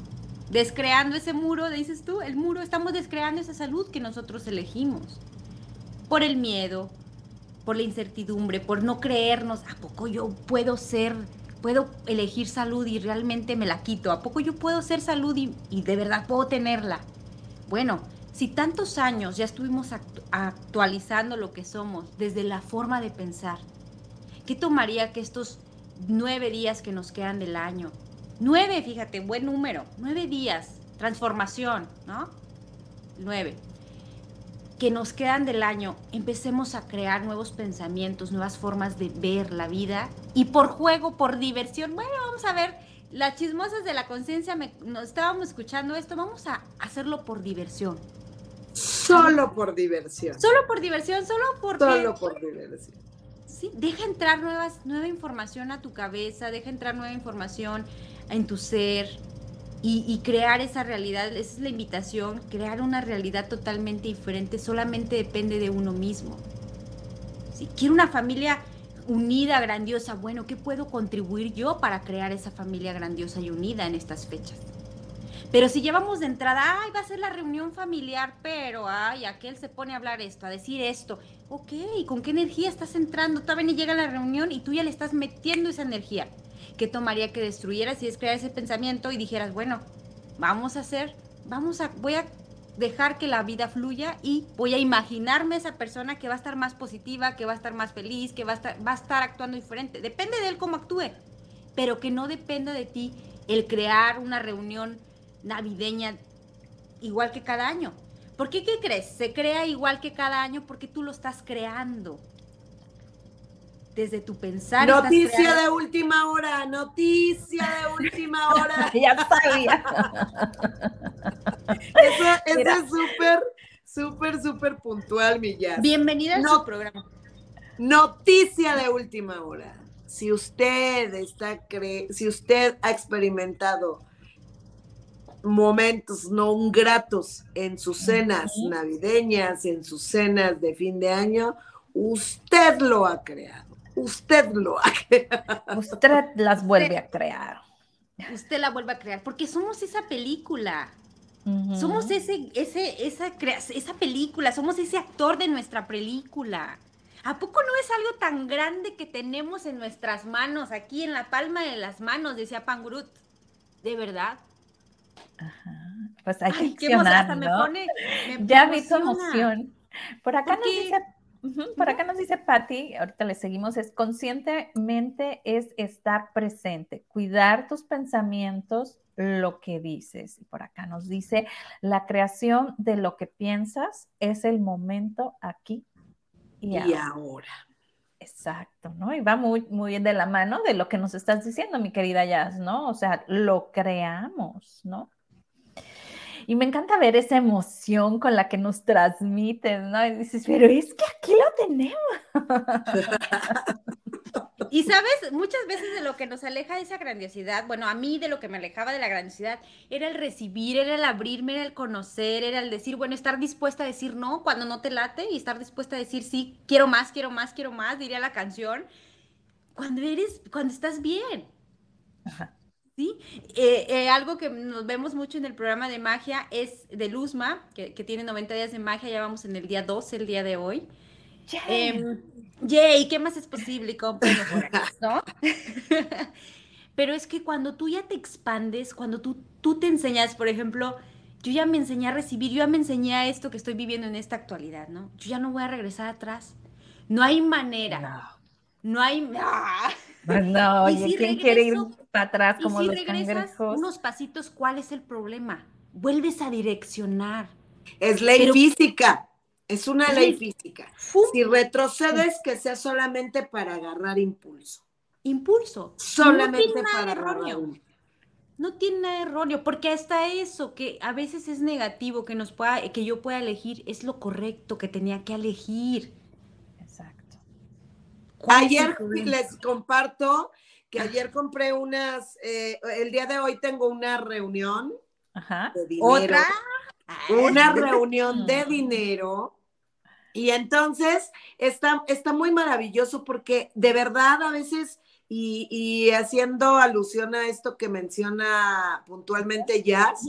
descreando ese muro, dices tú, el muro, estamos descreando esa salud que nosotros elegimos. Por el miedo, por la incertidumbre, por no creernos, ¿a poco yo puedo ser, puedo elegir salud y realmente me la quito? ¿A poco yo puedo ser salud y, de verdad puedo tenerla? Bueno, si tantos años ya estuvimos actualizando lo que somos desde la forma de pensar, ¿qué tomaría que estos nueve días que nos quedan del año Nueve, fíjate, buen número. Nueve días. Transformación, ¿no? Nueve. Que nos quedan del año. Empecemos a crear nuevos pensamientos, nuevas formas de ver la vida. Y por juego, por diversión. Bueno, vamos a ver. Las chismosas de la conciencia, nos estábamos escuchando esto. Vamos a hacerlo por diversión. Solo por diversión. Solo por diversión, solo por... Solo por diversión. Sí, deja entrar nuevas, nueva información a tu cabeza, deja entrar nueva información en tu ser y, crear esa realidad, esa es la invitación, crear una realidad totalmente diferente, solamente depende de uno mismo. Si quiero una familia unida, grandiosa, bueno, ¿qué puedo contribuir yo para crear esa familia grandiosa y unida en estas fechas? Pero si llevamos de entrada, ay, va a ser la reunión familiar, pero, ay, aquel se pone a hablar esto, a decir esto. Ok, ¿con qué energía estás entrando? Todavía ni llega la reunión y tú ya le estás metiendo esa energía. ¿Qué tomaría que destruyeras y es crear ese pensamiento y dijeras, bueno, vamos a hacer, vamos a, voy a dejar que la vida fluya y voy a imaginarme esa persona que va a estar más positiva, que va a estar más feliz, que va a estar, va a estar actuando diferente. Depende de él cómo actúe, pero que no dependa de ti el crear una reunión navideña igual que cada año. ¿Por qué qué crees? Se crea igual que cada año porque tú lo estás creando desde tu pensar. Noticia de última hora, noticia de última hora. ya sabía. eso, es súper, súper, súper puntual, Millas. Bienvenida a su programa. Noticia de última hora. Si usted está cre si usted ha experimentado momentos no gratos en sus cenas navideñas, en sus cenas de fin de año, usted lo ha creado usted lo ha creado. Usted las vuelve a crear. Usted la vuelve a crear, porque somos esa película. Somos ese, ese, esa, esa película, somos ese actor de nuestra película. ¿A poco no es algo tan grande que tenemos en nuestras manos, aquí en la palma de las manos, decía Pangrut? ¿De verdad? Ajá. Pues hay que Ay, hasta me pone, ya vi tu emoción. Por acá nos dice por acá nos dice Patti, ahorita le seguimos, es conscientemente es estar presente, cuidar tus pensamientos, lo que dices. Y por acá nos dice, la creación de lo que piensas es el momento aquí y, ahora. Exacto, ¿no? Y va muy, muy de la mano de lo que nos estás diciendo, mi querida Jazz, ¿no? O sea, lo creamos, ¿no? Y me encanta ver esa emoción con la que nos transmites, ¿no? Y dices, pero es que aquí lo tenemos. Y sabes, muchas veces de lo que nos aleja de esa grandiosidad, bueno, a mí de lo que me alejaba de la grandiosidad, era el recibir, era el abrirme, era el conocer, era el decir, bueno, estar dispuesta a decir no cuando no te late y estar dispuesta a decir sí, quiero más, quiero más, quiero más, diría la canción, cuando eres, cuando estás bien. ¿Sí? Eh, eh, algo que nos vemos mucho en el programa de magia es de Luzma, que, que, tiene 90 días de magia, ya vamos en el día 12, el día de hoy. Eh, Yay, ¿qué más es posible? ¿no? Pero es que cuando tú ya te expandes, cuando tú, tú te enseñas, por ejemplo, yo ya me enseñé a recibir, yo ya me enseñé a esto que estoy viviendo en esta actualidad, ¿no? Yo ya no voy a regresar atrás. No hay manera. No, no hay. No, oye, ¿quién quiere ir para atrás como y si los Unos pasitos, ¿cuál es el problema? Vuelves a direccionar. Es ley física. Es una ley física. Si retrocedes, que sea solamente para agarrar impulso. Impulso. Solamente para agarrar No tiene nada erróneo, porque hasta eso que a veces es negativo que nos pueda, que yo pueda elegir, es lo correcto que tenía que elegir. Ayer les comparto que ayer compré unas, eh, el día de hoy tengo una reunión. Ajá. Otra. Una reunión de dinero y entonces está, está muy maravilloso porque de verdad a veces, y, haciendo alusión a esto que menciona puntualmente Jazz,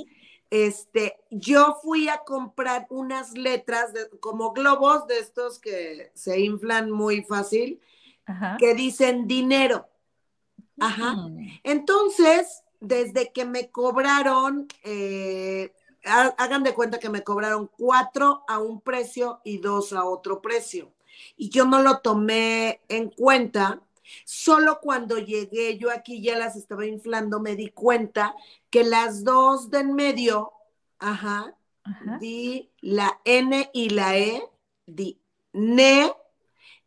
este, yo fui a comprar unas letras como globos de estos que se inflan muy fácil, que dicen dinero. Ajá. Mm. Entonces, desde que me cobraron eh, hagan de cuenta que me cobraron cuatro a un precio y dos a otro precio. Y yo no lo tomé en cuenta. Solo cuando llegué yo aquí ya las estaba inflando, me di cuenta que las dos de en medio, ajá, di la N y la E, di NE,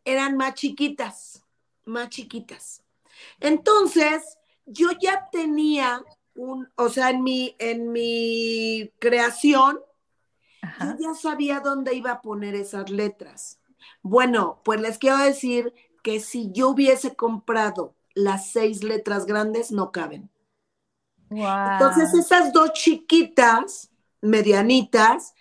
eran más chiquitas, más chiquitas. Entonces, yo ya tenía un, o sea, en mi, en mi creación, yo ya sabía dónde iba a poner esas letras. Bueno, pues les quiero decir que si yo hubiese comprado las seis letras grandes, no caben. Entonces, esas dos chiquitas, medianitas,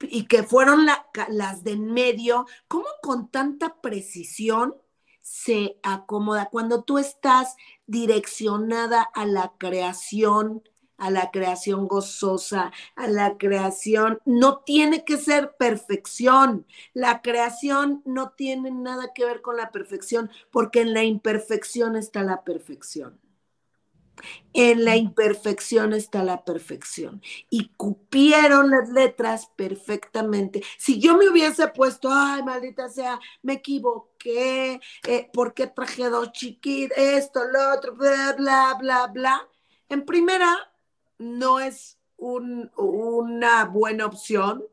y que fueron las de en medio, ¿cómo con tanta precisión se acomoda? Cuando tú estás direccionada a la creación, a la creación gozosa, a la creación. No tiene que ser perfección. La creación no tiene nada que ver con la perfección, porque en la imperfección está la perfección. En la imperfección está la perfección. Y cupieron las letras perfectamente. Si yo me hubiese puesto, ay, maldita sea, me equivoqué, eh, ¿por qué traje dos chiquitas? Esto, lo otro, bla, bla, bla, bla. En primera, no es una buena opción,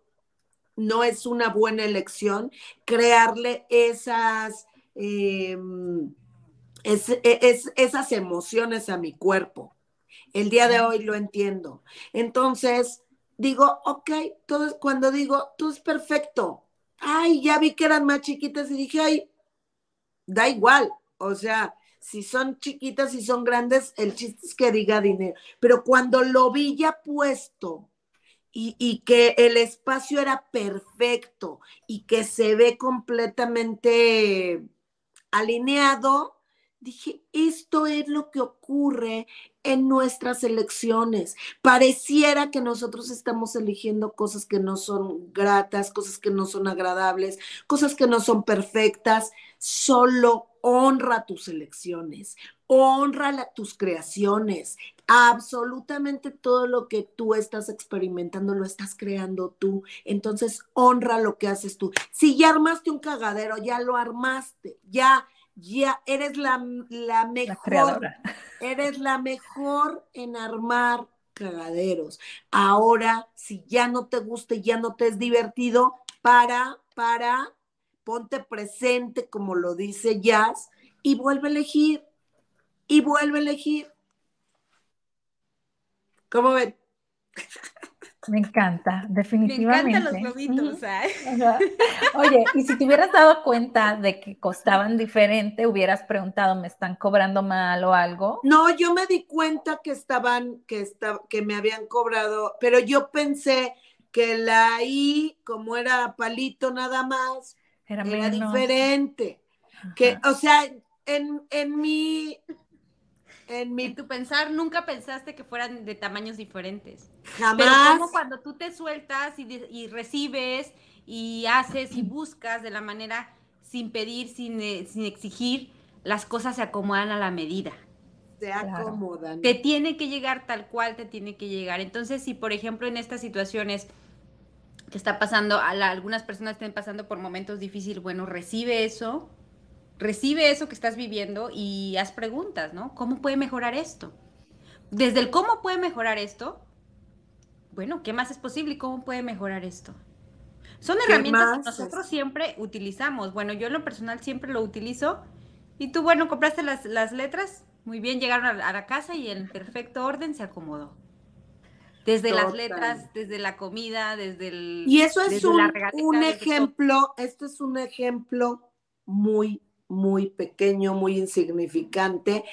no es una buena elección crearle esas... Em, es, es, esas emociones a mi cuerpo. El día de hoy lo entiendo. Entonces, digo, ok, todo, cuando digo, tú es perfecto. Ay, ya vi que eran más chiquitas y dije, ay, da igual. O sea, si son chiquitas y son grandes, el chiste es que diga dinero. Pero cuando lo vi ya puesto y, y, que el espacio era perfecto y que se ve completamente alineado, dije, esto es lo que ocurre en nuestras elecciones. Pareciera que nosotros estamos eligiendo cosas que no son gratas, cosas que no son agradables, cosas que no son perfectas. Solo honra tus elecciones, honra tus creaciones. Absolutamente todo lo que tú estás experimentando lo estás creando tú. Entonces, honra lo que haces tú. Si ya armaste un cagadero, ya lo armaste, ya ya eres la, mejor, eres la mejor en armar cagaderos. Ahora, si ya no te gusta y ya no te es divertido, para, para, ponte presente, como lo dice Jazz, y vuelve a elegir, y vuelve a elegir. ¿Cómo ven? Me encanta, definitivamente. Me encantan los globitos. Oye, y si te hubieras dado cuenta de que costaban diferente, hubieras preguntado, ¿me están cobrando mal o algo? No, yo me di cuenta que estaban, que, que me habían cobrado, pero yo pensé que la I, como era palito nada más, era, diferente. Que, o sea, en, en mi en, mi... tu pensar, nunca pensaste que fueran de tamaños diferentes. Jamás. Pero como cuando tú te sueltas y, recibes y haces y buscas de la manera sin pedir, sin, eh, sin exigir, las cosas se acomodan a la medida. Se acomodan. Te tiene que llegar tal cual te tiene que llegar. Entonces, si por ejemplo en estas situaciones que está pasando, a algunas personas estén pasando por momentos difíciles, bueno, recibe eso, recibe eso que estás viviendo y haz preguntas, ¿no? ¿Cómo puede mejorar esto? Desde el cómo puede mejorar esto, bueno, ¿qué más es posible y cómo puede mejorar esto? Son herramientas que nosotros siempre utilizamos. Bueno, yo en lo personal siempre lo utilizo. Y tú, bueno, compraste las, letras, muy bien, llegaron a, la casa y en perfecto orden se acomodó. Desde las letras, desde la comida, desde el... Y eso es un, un ejemplo, esto es un ejemplo muy muy pequeño, muy insignificante,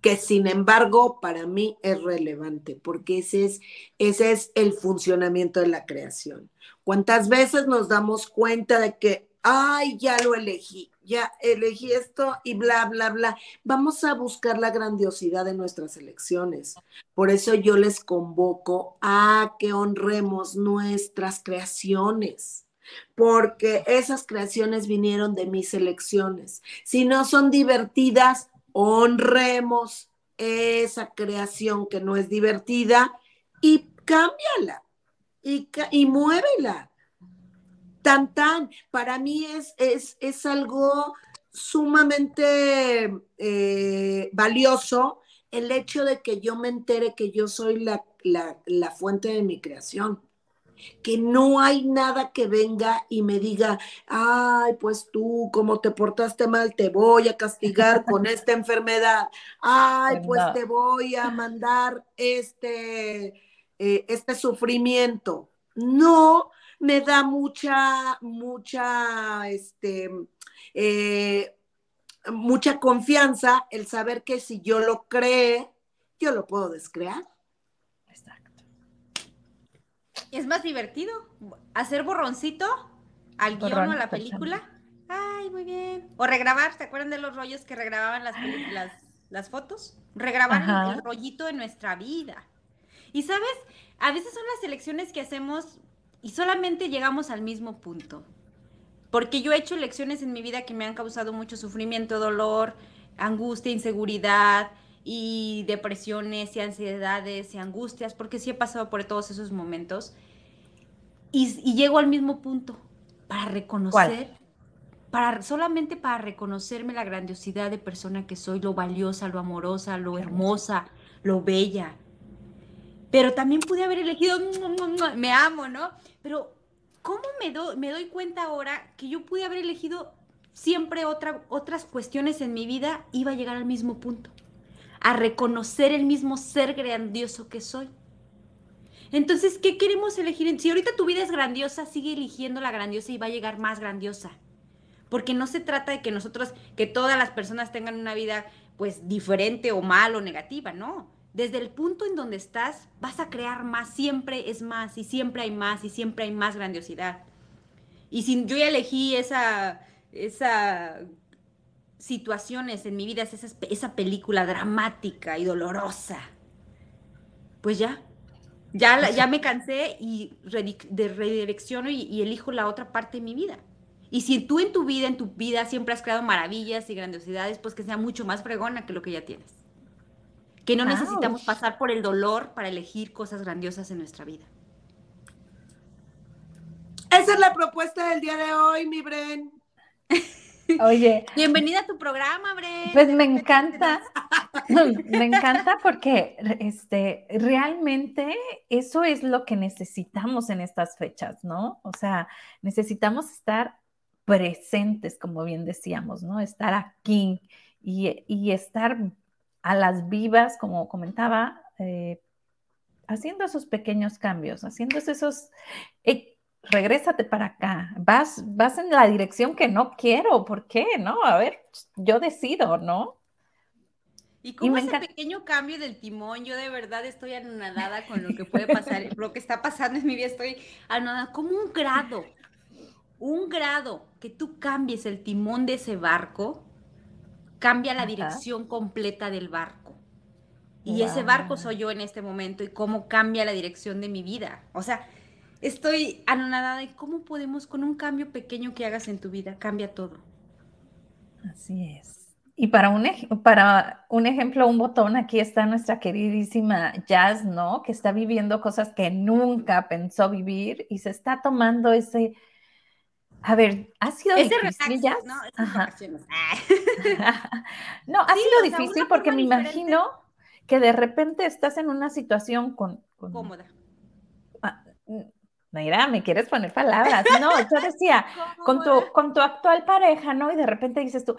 que sin embargo para mí es relevante, porque ese es, ese es el funcionamiento de la creación. ¿Cuántas veces nos damos cuenta de que, ay, ya lo elegí, ya elegí esto y bla, bla, bla? Vamos a buscar la grandiosidad de nuestras elecciones. Por eso yo les convoco a que honremos nuestras creaciones porque esas creaciones vinieron de mis elecciones. Si no son divertidas, honremos esa creación que no es divertida y cámbiala y, y muévela. Tan, tan, para mí es, es, es algo sumamente eh, valioso el hecho de que yo me entere que yo soy la, la fuente de mi creación que no hay nada que venga y me diga, ay, pues tú, como te portaste mal, te voy a castigar con esta enfermedad, ay, pues te voy a mandar este, eh, este sufrimiento. No, me da mucha, mucha, este, eh, mucha confianza el saber que si yo lo cree, yo lo puedo descrear. Es más divertido hacer borroncito al guion o a la película. Ay, muy bien. O regrabar, ¿se acuerdan de los rollos que regrababan las, las, las fotos? Regrabar el rollito de nuestra vida. Y sabes, a veces son las elecciones que hacemos y solamente llegamos al mismo punto. Porque yo he hecho elecciones en mi vida que me han causado mucho sufrimiento, dolor, angustia, inseguridad, y depresiones y ansiedades y angustias, porque sí he pasado por todos esos momentos. Y, llego al mismo punto, para reconocer, para solamente para reconocerme la grandiosidad de persona que soy, lo valiosa, lo amorosa, lo hermosa, lo bella. Pero también pude haber elegido, me amo, ¿no? Pero ¿cómo me, me doy cuenta ahora que yo pude haber elegido siempre otra, otras cuestiones en mi vida, iba a llegar al mismo punto? A reconocer el mismo ser grandioso que soy. Entonces, ¿qué queremos elegir? Si ahorita tu vida es grandiosa, sigue eligiendo la grandiosa y va a llegar más grandiosa. Porque no se trata de que nosotros, que todas las personas tengan una vida pues diferente o mal o negativa, no. Desde el punto en donde estás, vas a crear más, siempre es más y siempre hay más y siempre hay más grandiosidad. Y si yo ya elegí esa, esa situaciones en mi vida, es esa, esa película dramática y dolorosa, pues ya, ya, ya me cansé y de redirecciono y, elijo la otra parte de mi vida. Y si tú en tu vida, en tu vida siempre has creado maravillas y grandiosidades, pues que sea mucho más fregona que lo que ya tienes. Que no necesitamos pasar por el dolor para elegir cosas grandiosas en nuestra vida. Esa es la propuesta del día de hoy, mi Bren. Oye. Bienvenida a tu programa, Bre. Pues me encanta. me encanta porque este, realmente eso es lo que necesitamos en estas fechas, ¿no? O sea, necesitamos estar presentes, como bien decíamos, ¿no? Estar aquí y, estar a las vivas, como comentaba, eh, haciendo esos pequeños cambios, haciendo esos, regrésate para acá, vas, vas en la dirección que no quiero, ¿por qué? No, a ver, yo decido, ¿no? Y como ese pequeño cambio del timón, yo de verdad estoy anonadada con lo que puede pasar, lo que está pasando en mi vida, estoy anonadada, como un grado, un grado que tú cambies el timón de ese barco, cambia la dirección completa del barco. Y ese barco soy yo en este momento y cómo cambia la dirección de mi vida. O sea, estoy anonadada de cómo podemos con un cambio pequeño que hagas en tu vida, cambia todo. Así es. Y para un, para un ejemplo, un botón, aquí está nuestra queridísima Jazz, ¿no? Que está viviendo cosas que nunca pensó vivir y se está tomando ese... A ver, ha sido difícil, Jazz? No, no ha sido difícil porque me imagino que de repente estás en una situación con... Cómoda. Ah, mira, me quieres poner palabras. No, yo decía, con tu, con tu actual pareja, ¿no? Y de repente dices tú,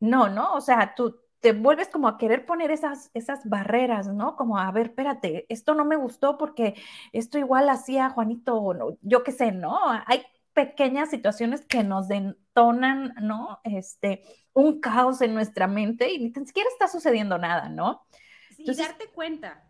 no, ¿no? O sea, tú te vuelves como a querer poner esas, esas barreras, ¿no? Como, a ver, espérate, esto no me gustó porque esto igual hacía Juanito, no, yo qué sé, ¿no? Hay pequeñas situaciones que nos detonan, ¿no? Este, un caos en nuestra mente y ni siquiera está sucediendo nada, ¿no? Sí, y darte cuenta.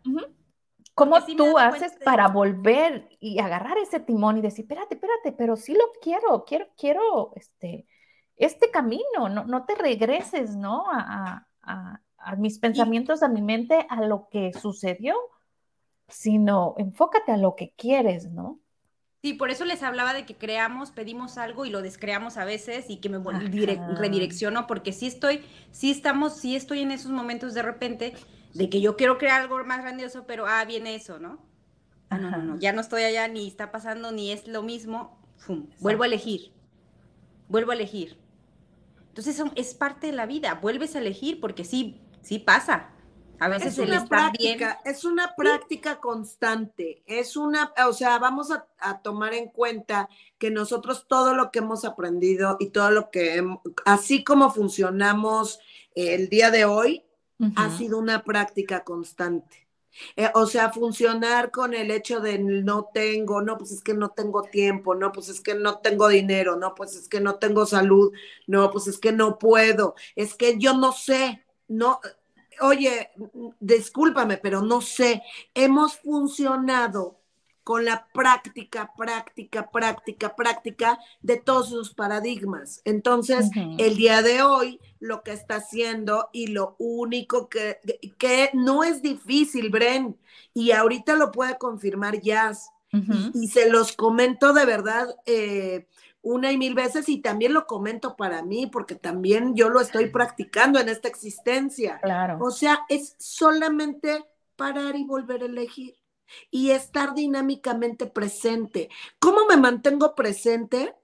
¿Cómo tú haces para volver y agarrar ese timón y decir, espérate, espérate, pero sí lo quiero, quiero, quiero, este, este camino, no, no te regreses, ¿no? A, mis pensamientos, a mi mente, a lo que sucedió, sino enfócate a lo que quieres, ¿no? Sí, por eso les hablaba de que creamos, pedimos algo y lo descreamos a veces y que me redirecciono, porque sí estoy, sí estamos, sí estoy en esos momentos de repente de que yo quiero crear algo más grandioso, pero ah, viene eso, ¿no? Ah, no, no, no, ya no estoy allá, ni está pasando, ni es lo mismo, vuelvo a elegir, vuelvo a elegir. Entonces es parte de la vida, vuelves a elegir porque sí, sí pasa. A veces es una práctica, es una práctica constante, es una, o sea, vamos a, tomar en cuenta que nosotros todo lo que hemos aprendido y todo lo que, así como funcionamos el día de hoy, ha sido una práctica constante. Eh, o sea, funcionar con el hecho de no tengo, no, pues es que no tengo tiempo, no, pues es que no tengo dinero, no, pues es que no tengo salud, no, pues es que no puedo, es que yo no sé, no, oye, discúlpame, pero no sé, hemos funcionado con la práctica, práctica, práctica, práctica de todos sus paradigmas. Entonces, el día de hoy, lo que está haciendo y lo único que, que no es difícil, Bren, y ahorita lo puede confirmar Jazz, y, se los comento de verdad eh, una y mil veces y también lo comento para mí, porque también yo lo estoy practicando en esta existencia. Claro. O sea, es solamente parar y volver a elegir y estar dinámicamente presente. ¿Cómo me mantengo presente?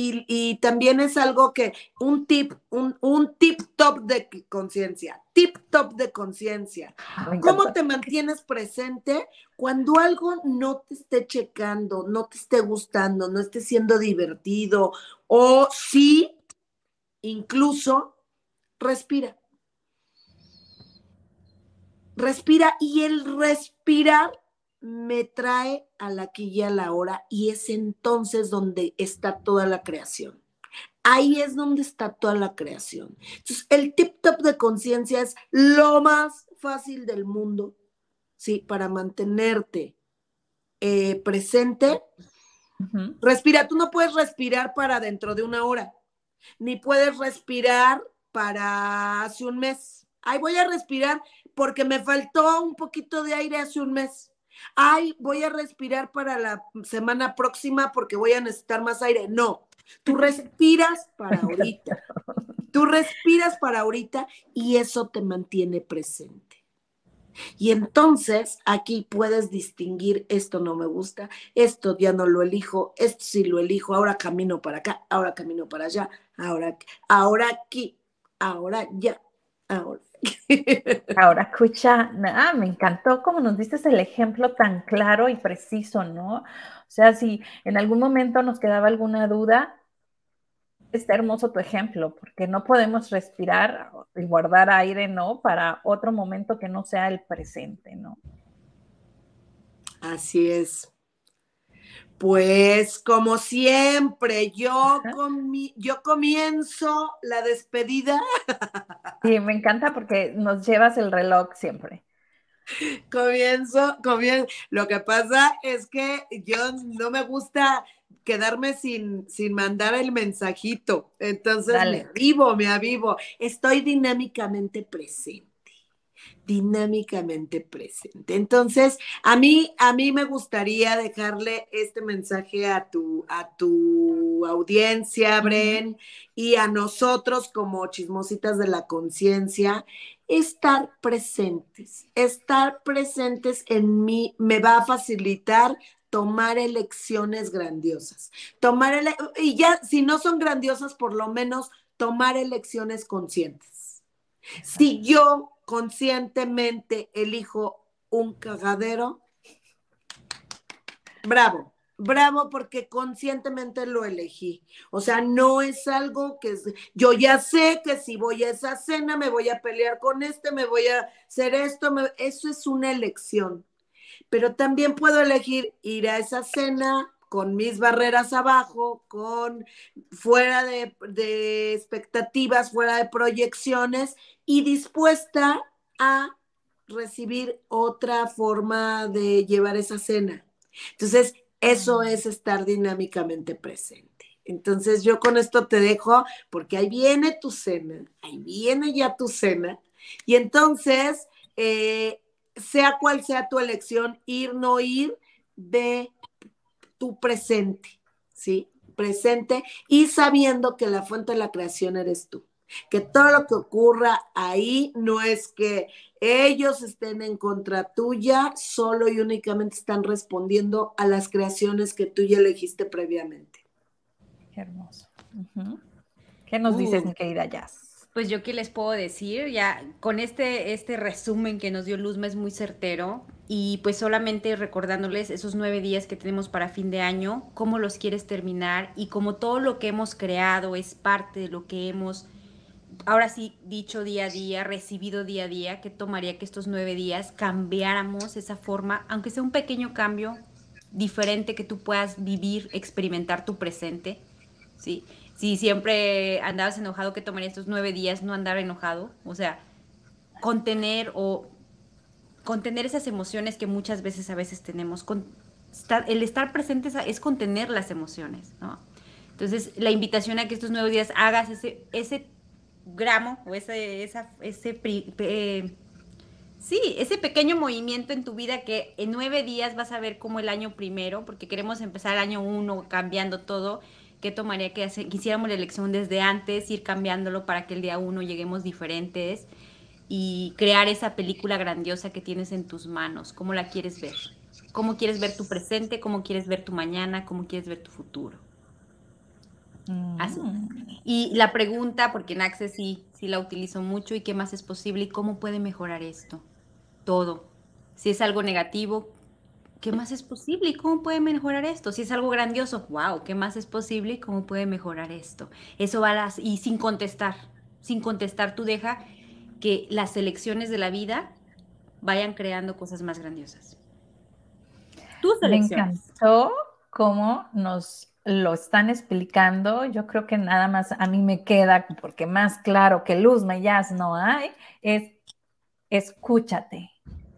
Y, también es algo que, un tip, un, un tip top de conciencia, tip top de conciencia. ¿Cómo te mantienes presente cuando algo no te esté checando, no te esté gustando, no esté siendo divertido o sí, incluso, respira. Respira y el respirar me trae a la aquí y a la hora y es entonces donde está toda la creación. Ahí es donde está toda la creación. Entonces, el tip top de conciencia es lo más fácil del mundo, ¿sí? Para mantenerte eh, presente. Respira, tú no puedes respirar para dentro de una hora, ni puedes respirar para hace un mes. Ay, voy a respirar porque me faltó un poquito de aire hace un mes ay, voy a respirar para la semana próxima porque voy a necesitar más aire. No, tú respiras para ahorita. Tú respiras para ahorita y eso te mantiene presente. Y entonces aquí puedes distinguir, esto no me gusta, esto ya no lo elijo, esto sí lo elijo, ahora camino para acá, ahora camino para allá, ahora, ahora aquí, ahora ya, ahora Ahora escucha, nada, me encantó como nos diste el ejemplo tan claro y preciso, ¿no? O sea, si en algún momento nos quedaba alguna duda, Está hermoso tu ejemplo, porque no podemos respirar y guardar aire, ¿no? Para otro momento que no sea el presente, ¿no? Así es. Pues como siempre, yo, yo comienzo la despedida. Sí, me encanta porque nos llevas el reloj siempre. Comienzo, comienzo. Lo que pasa es que yo no me gusta quedarme sin, sin mandar el mensajito. Entonces me avivo, me avivo. Estoy dinámicamente presente dinámicamente presente. Entonces, a mí, a mí me gustaría dejarle este mensaje a tu, a tu audiencia, Bren, y a nosotros como chismositas de la conciencia, estar presentes. Estar presentes en mí me va a facilitar tomar elecciones grandiosas. Tomar y ya si no son grandiosas, por lo menos tomar elecciones conscientes. Si yo conscientemente elijo un cagadero, bravo, bravo porque conscientemente lo elegí. O sea, no es algo que yo ya sé que si voy a esa cena me voy a pelear con este, me voy a hacer esto, eso es una elección. Pero también puedo elegir ir a esa cena con mis barreras abajo, con fuera de, expectativas, fuera de proyecciones y dispuesta a recibir otra forma de llevar esa cena. Entonces, eso es estar dinámicamente presente. Entonces, yo con esto te dejo porque ahí viene tu cena, ahí viene ya tu cena. Y entonces, eh, sea cual sea tu elección, ir, no ir, de tu presente, ¿sí? Presente y sabiendo que la fuente de la creación eres tú. Que todo lo que ocurra ahí no es que ellos estén en contra tuya, solo y únicamente están respondiendo a las creaciones que tú ya elegiste previamente. Qué hermoso. ¿Qué nos dices, mi querida Jazz? Pues yo qué les puedo decir, ya con este, este resumen que nos dio Luzma es muy certero y pues solamente recordándoles esos nueve días que tenemos para fin de año, cómo los quieres terminar y como todo lo que hemos creado es parte de lo que hemos, ahora sí dicho día a día, recibido día a día, que tomaría que estos nueve días cambiáramos esa forma, aunque sea un pequeño cambio diferente que tú puedas vivir, experimentar tu presente, ¿sí? Si siempre andabas enojado, que tomaría estos nueve días no andar enojado? O sea, contener o contener esas emociones que muchas veces a veces tenemos. Con, el estar presente es, contener las emociones, ¿no? Entonces, la invitación a que estos nueve días hagas ese, ese gramo o ese, ese, sí, ese pequeño movimiento en tu vida que en nueve días vas a ver como el año primero, porque queremos empezar el año uno cambiando todo, qué tomaría que, hacer, hiciéramos la elección desde antes, ir cambiándolo para que el día uno lleguemos diferentes y crear esa película grandiosa que tienes en tus manos. ¿Cómo la quieres ver? ¿Cómo quieres ver tu presente? ¿Cómo quieres ver tu mañana? ¿Cómo quieres ver tu futuro? Así. Mm. Y la pregunta, porque en Access sí, sí la utilizo mucho, ¿y qué más es posible? ¿Y cómo puede mejorar esto? Todo. Si es algo negativo, ¿qué más es posible y cómo puede mejorar esto? Si es algo grandioso, wow, ¿qué más es posible y cómo puede mejorar esto? Eso va a las, y sin contestar, sin contestar, tú deja que las elecciones de la vida vayan creando cosas más grandiosas. Tus elecciones. Me encantó cómo nos lo están explicando. Yo creo que nada más a mí me queda, porque más claro que luz, jazz no hay, es escúchate,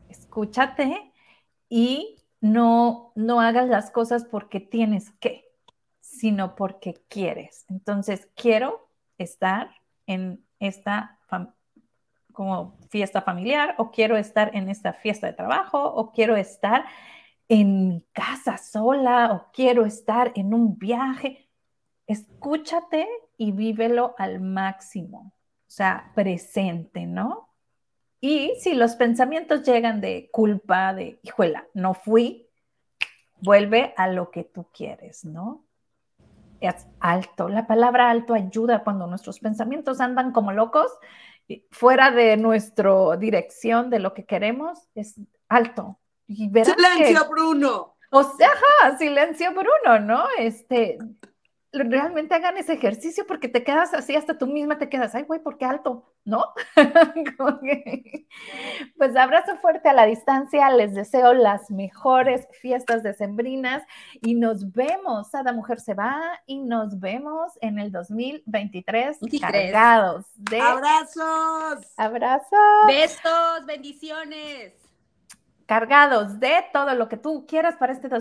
escúchate y no, no hagas las cosas porque tienes que, sino porque quieres. Entonces, quiero estar en esta como fiesta familiar o quiero estar en esta fiesta de trabajo o quiero estar en mi casa sola o quiero estar en un viaje. Escúchate y vívelo al máximo, o sea, presente, ¿no? Y si los pensamientos llegan de culpa, de, hijuela, no fui, vuelve a lo que tú quieres, ¿no? Es alto. La palabra alto ayuda cuando nuestros pensamientos andan como locos, fuera de nuestra dirección de lo que queremos, es alto. silencio, Bruno. O sea, silencio, Bruno, ¿no? Este, realmente hagan ese ejercicio porque te quedas así, hasta tú misma te quedas, ay, güey, ¿por qué alto? ¿No? pues abrazo fuerte a la distancia, les deseo las mejores fiestas decembrinas y nos vemos, Sada Mujer se va y nos vemos en el 2023 cargados de... Abrazos. Abrazos. Besos, bendiciones. Cargados de todo lo que tú quieras para este 2023.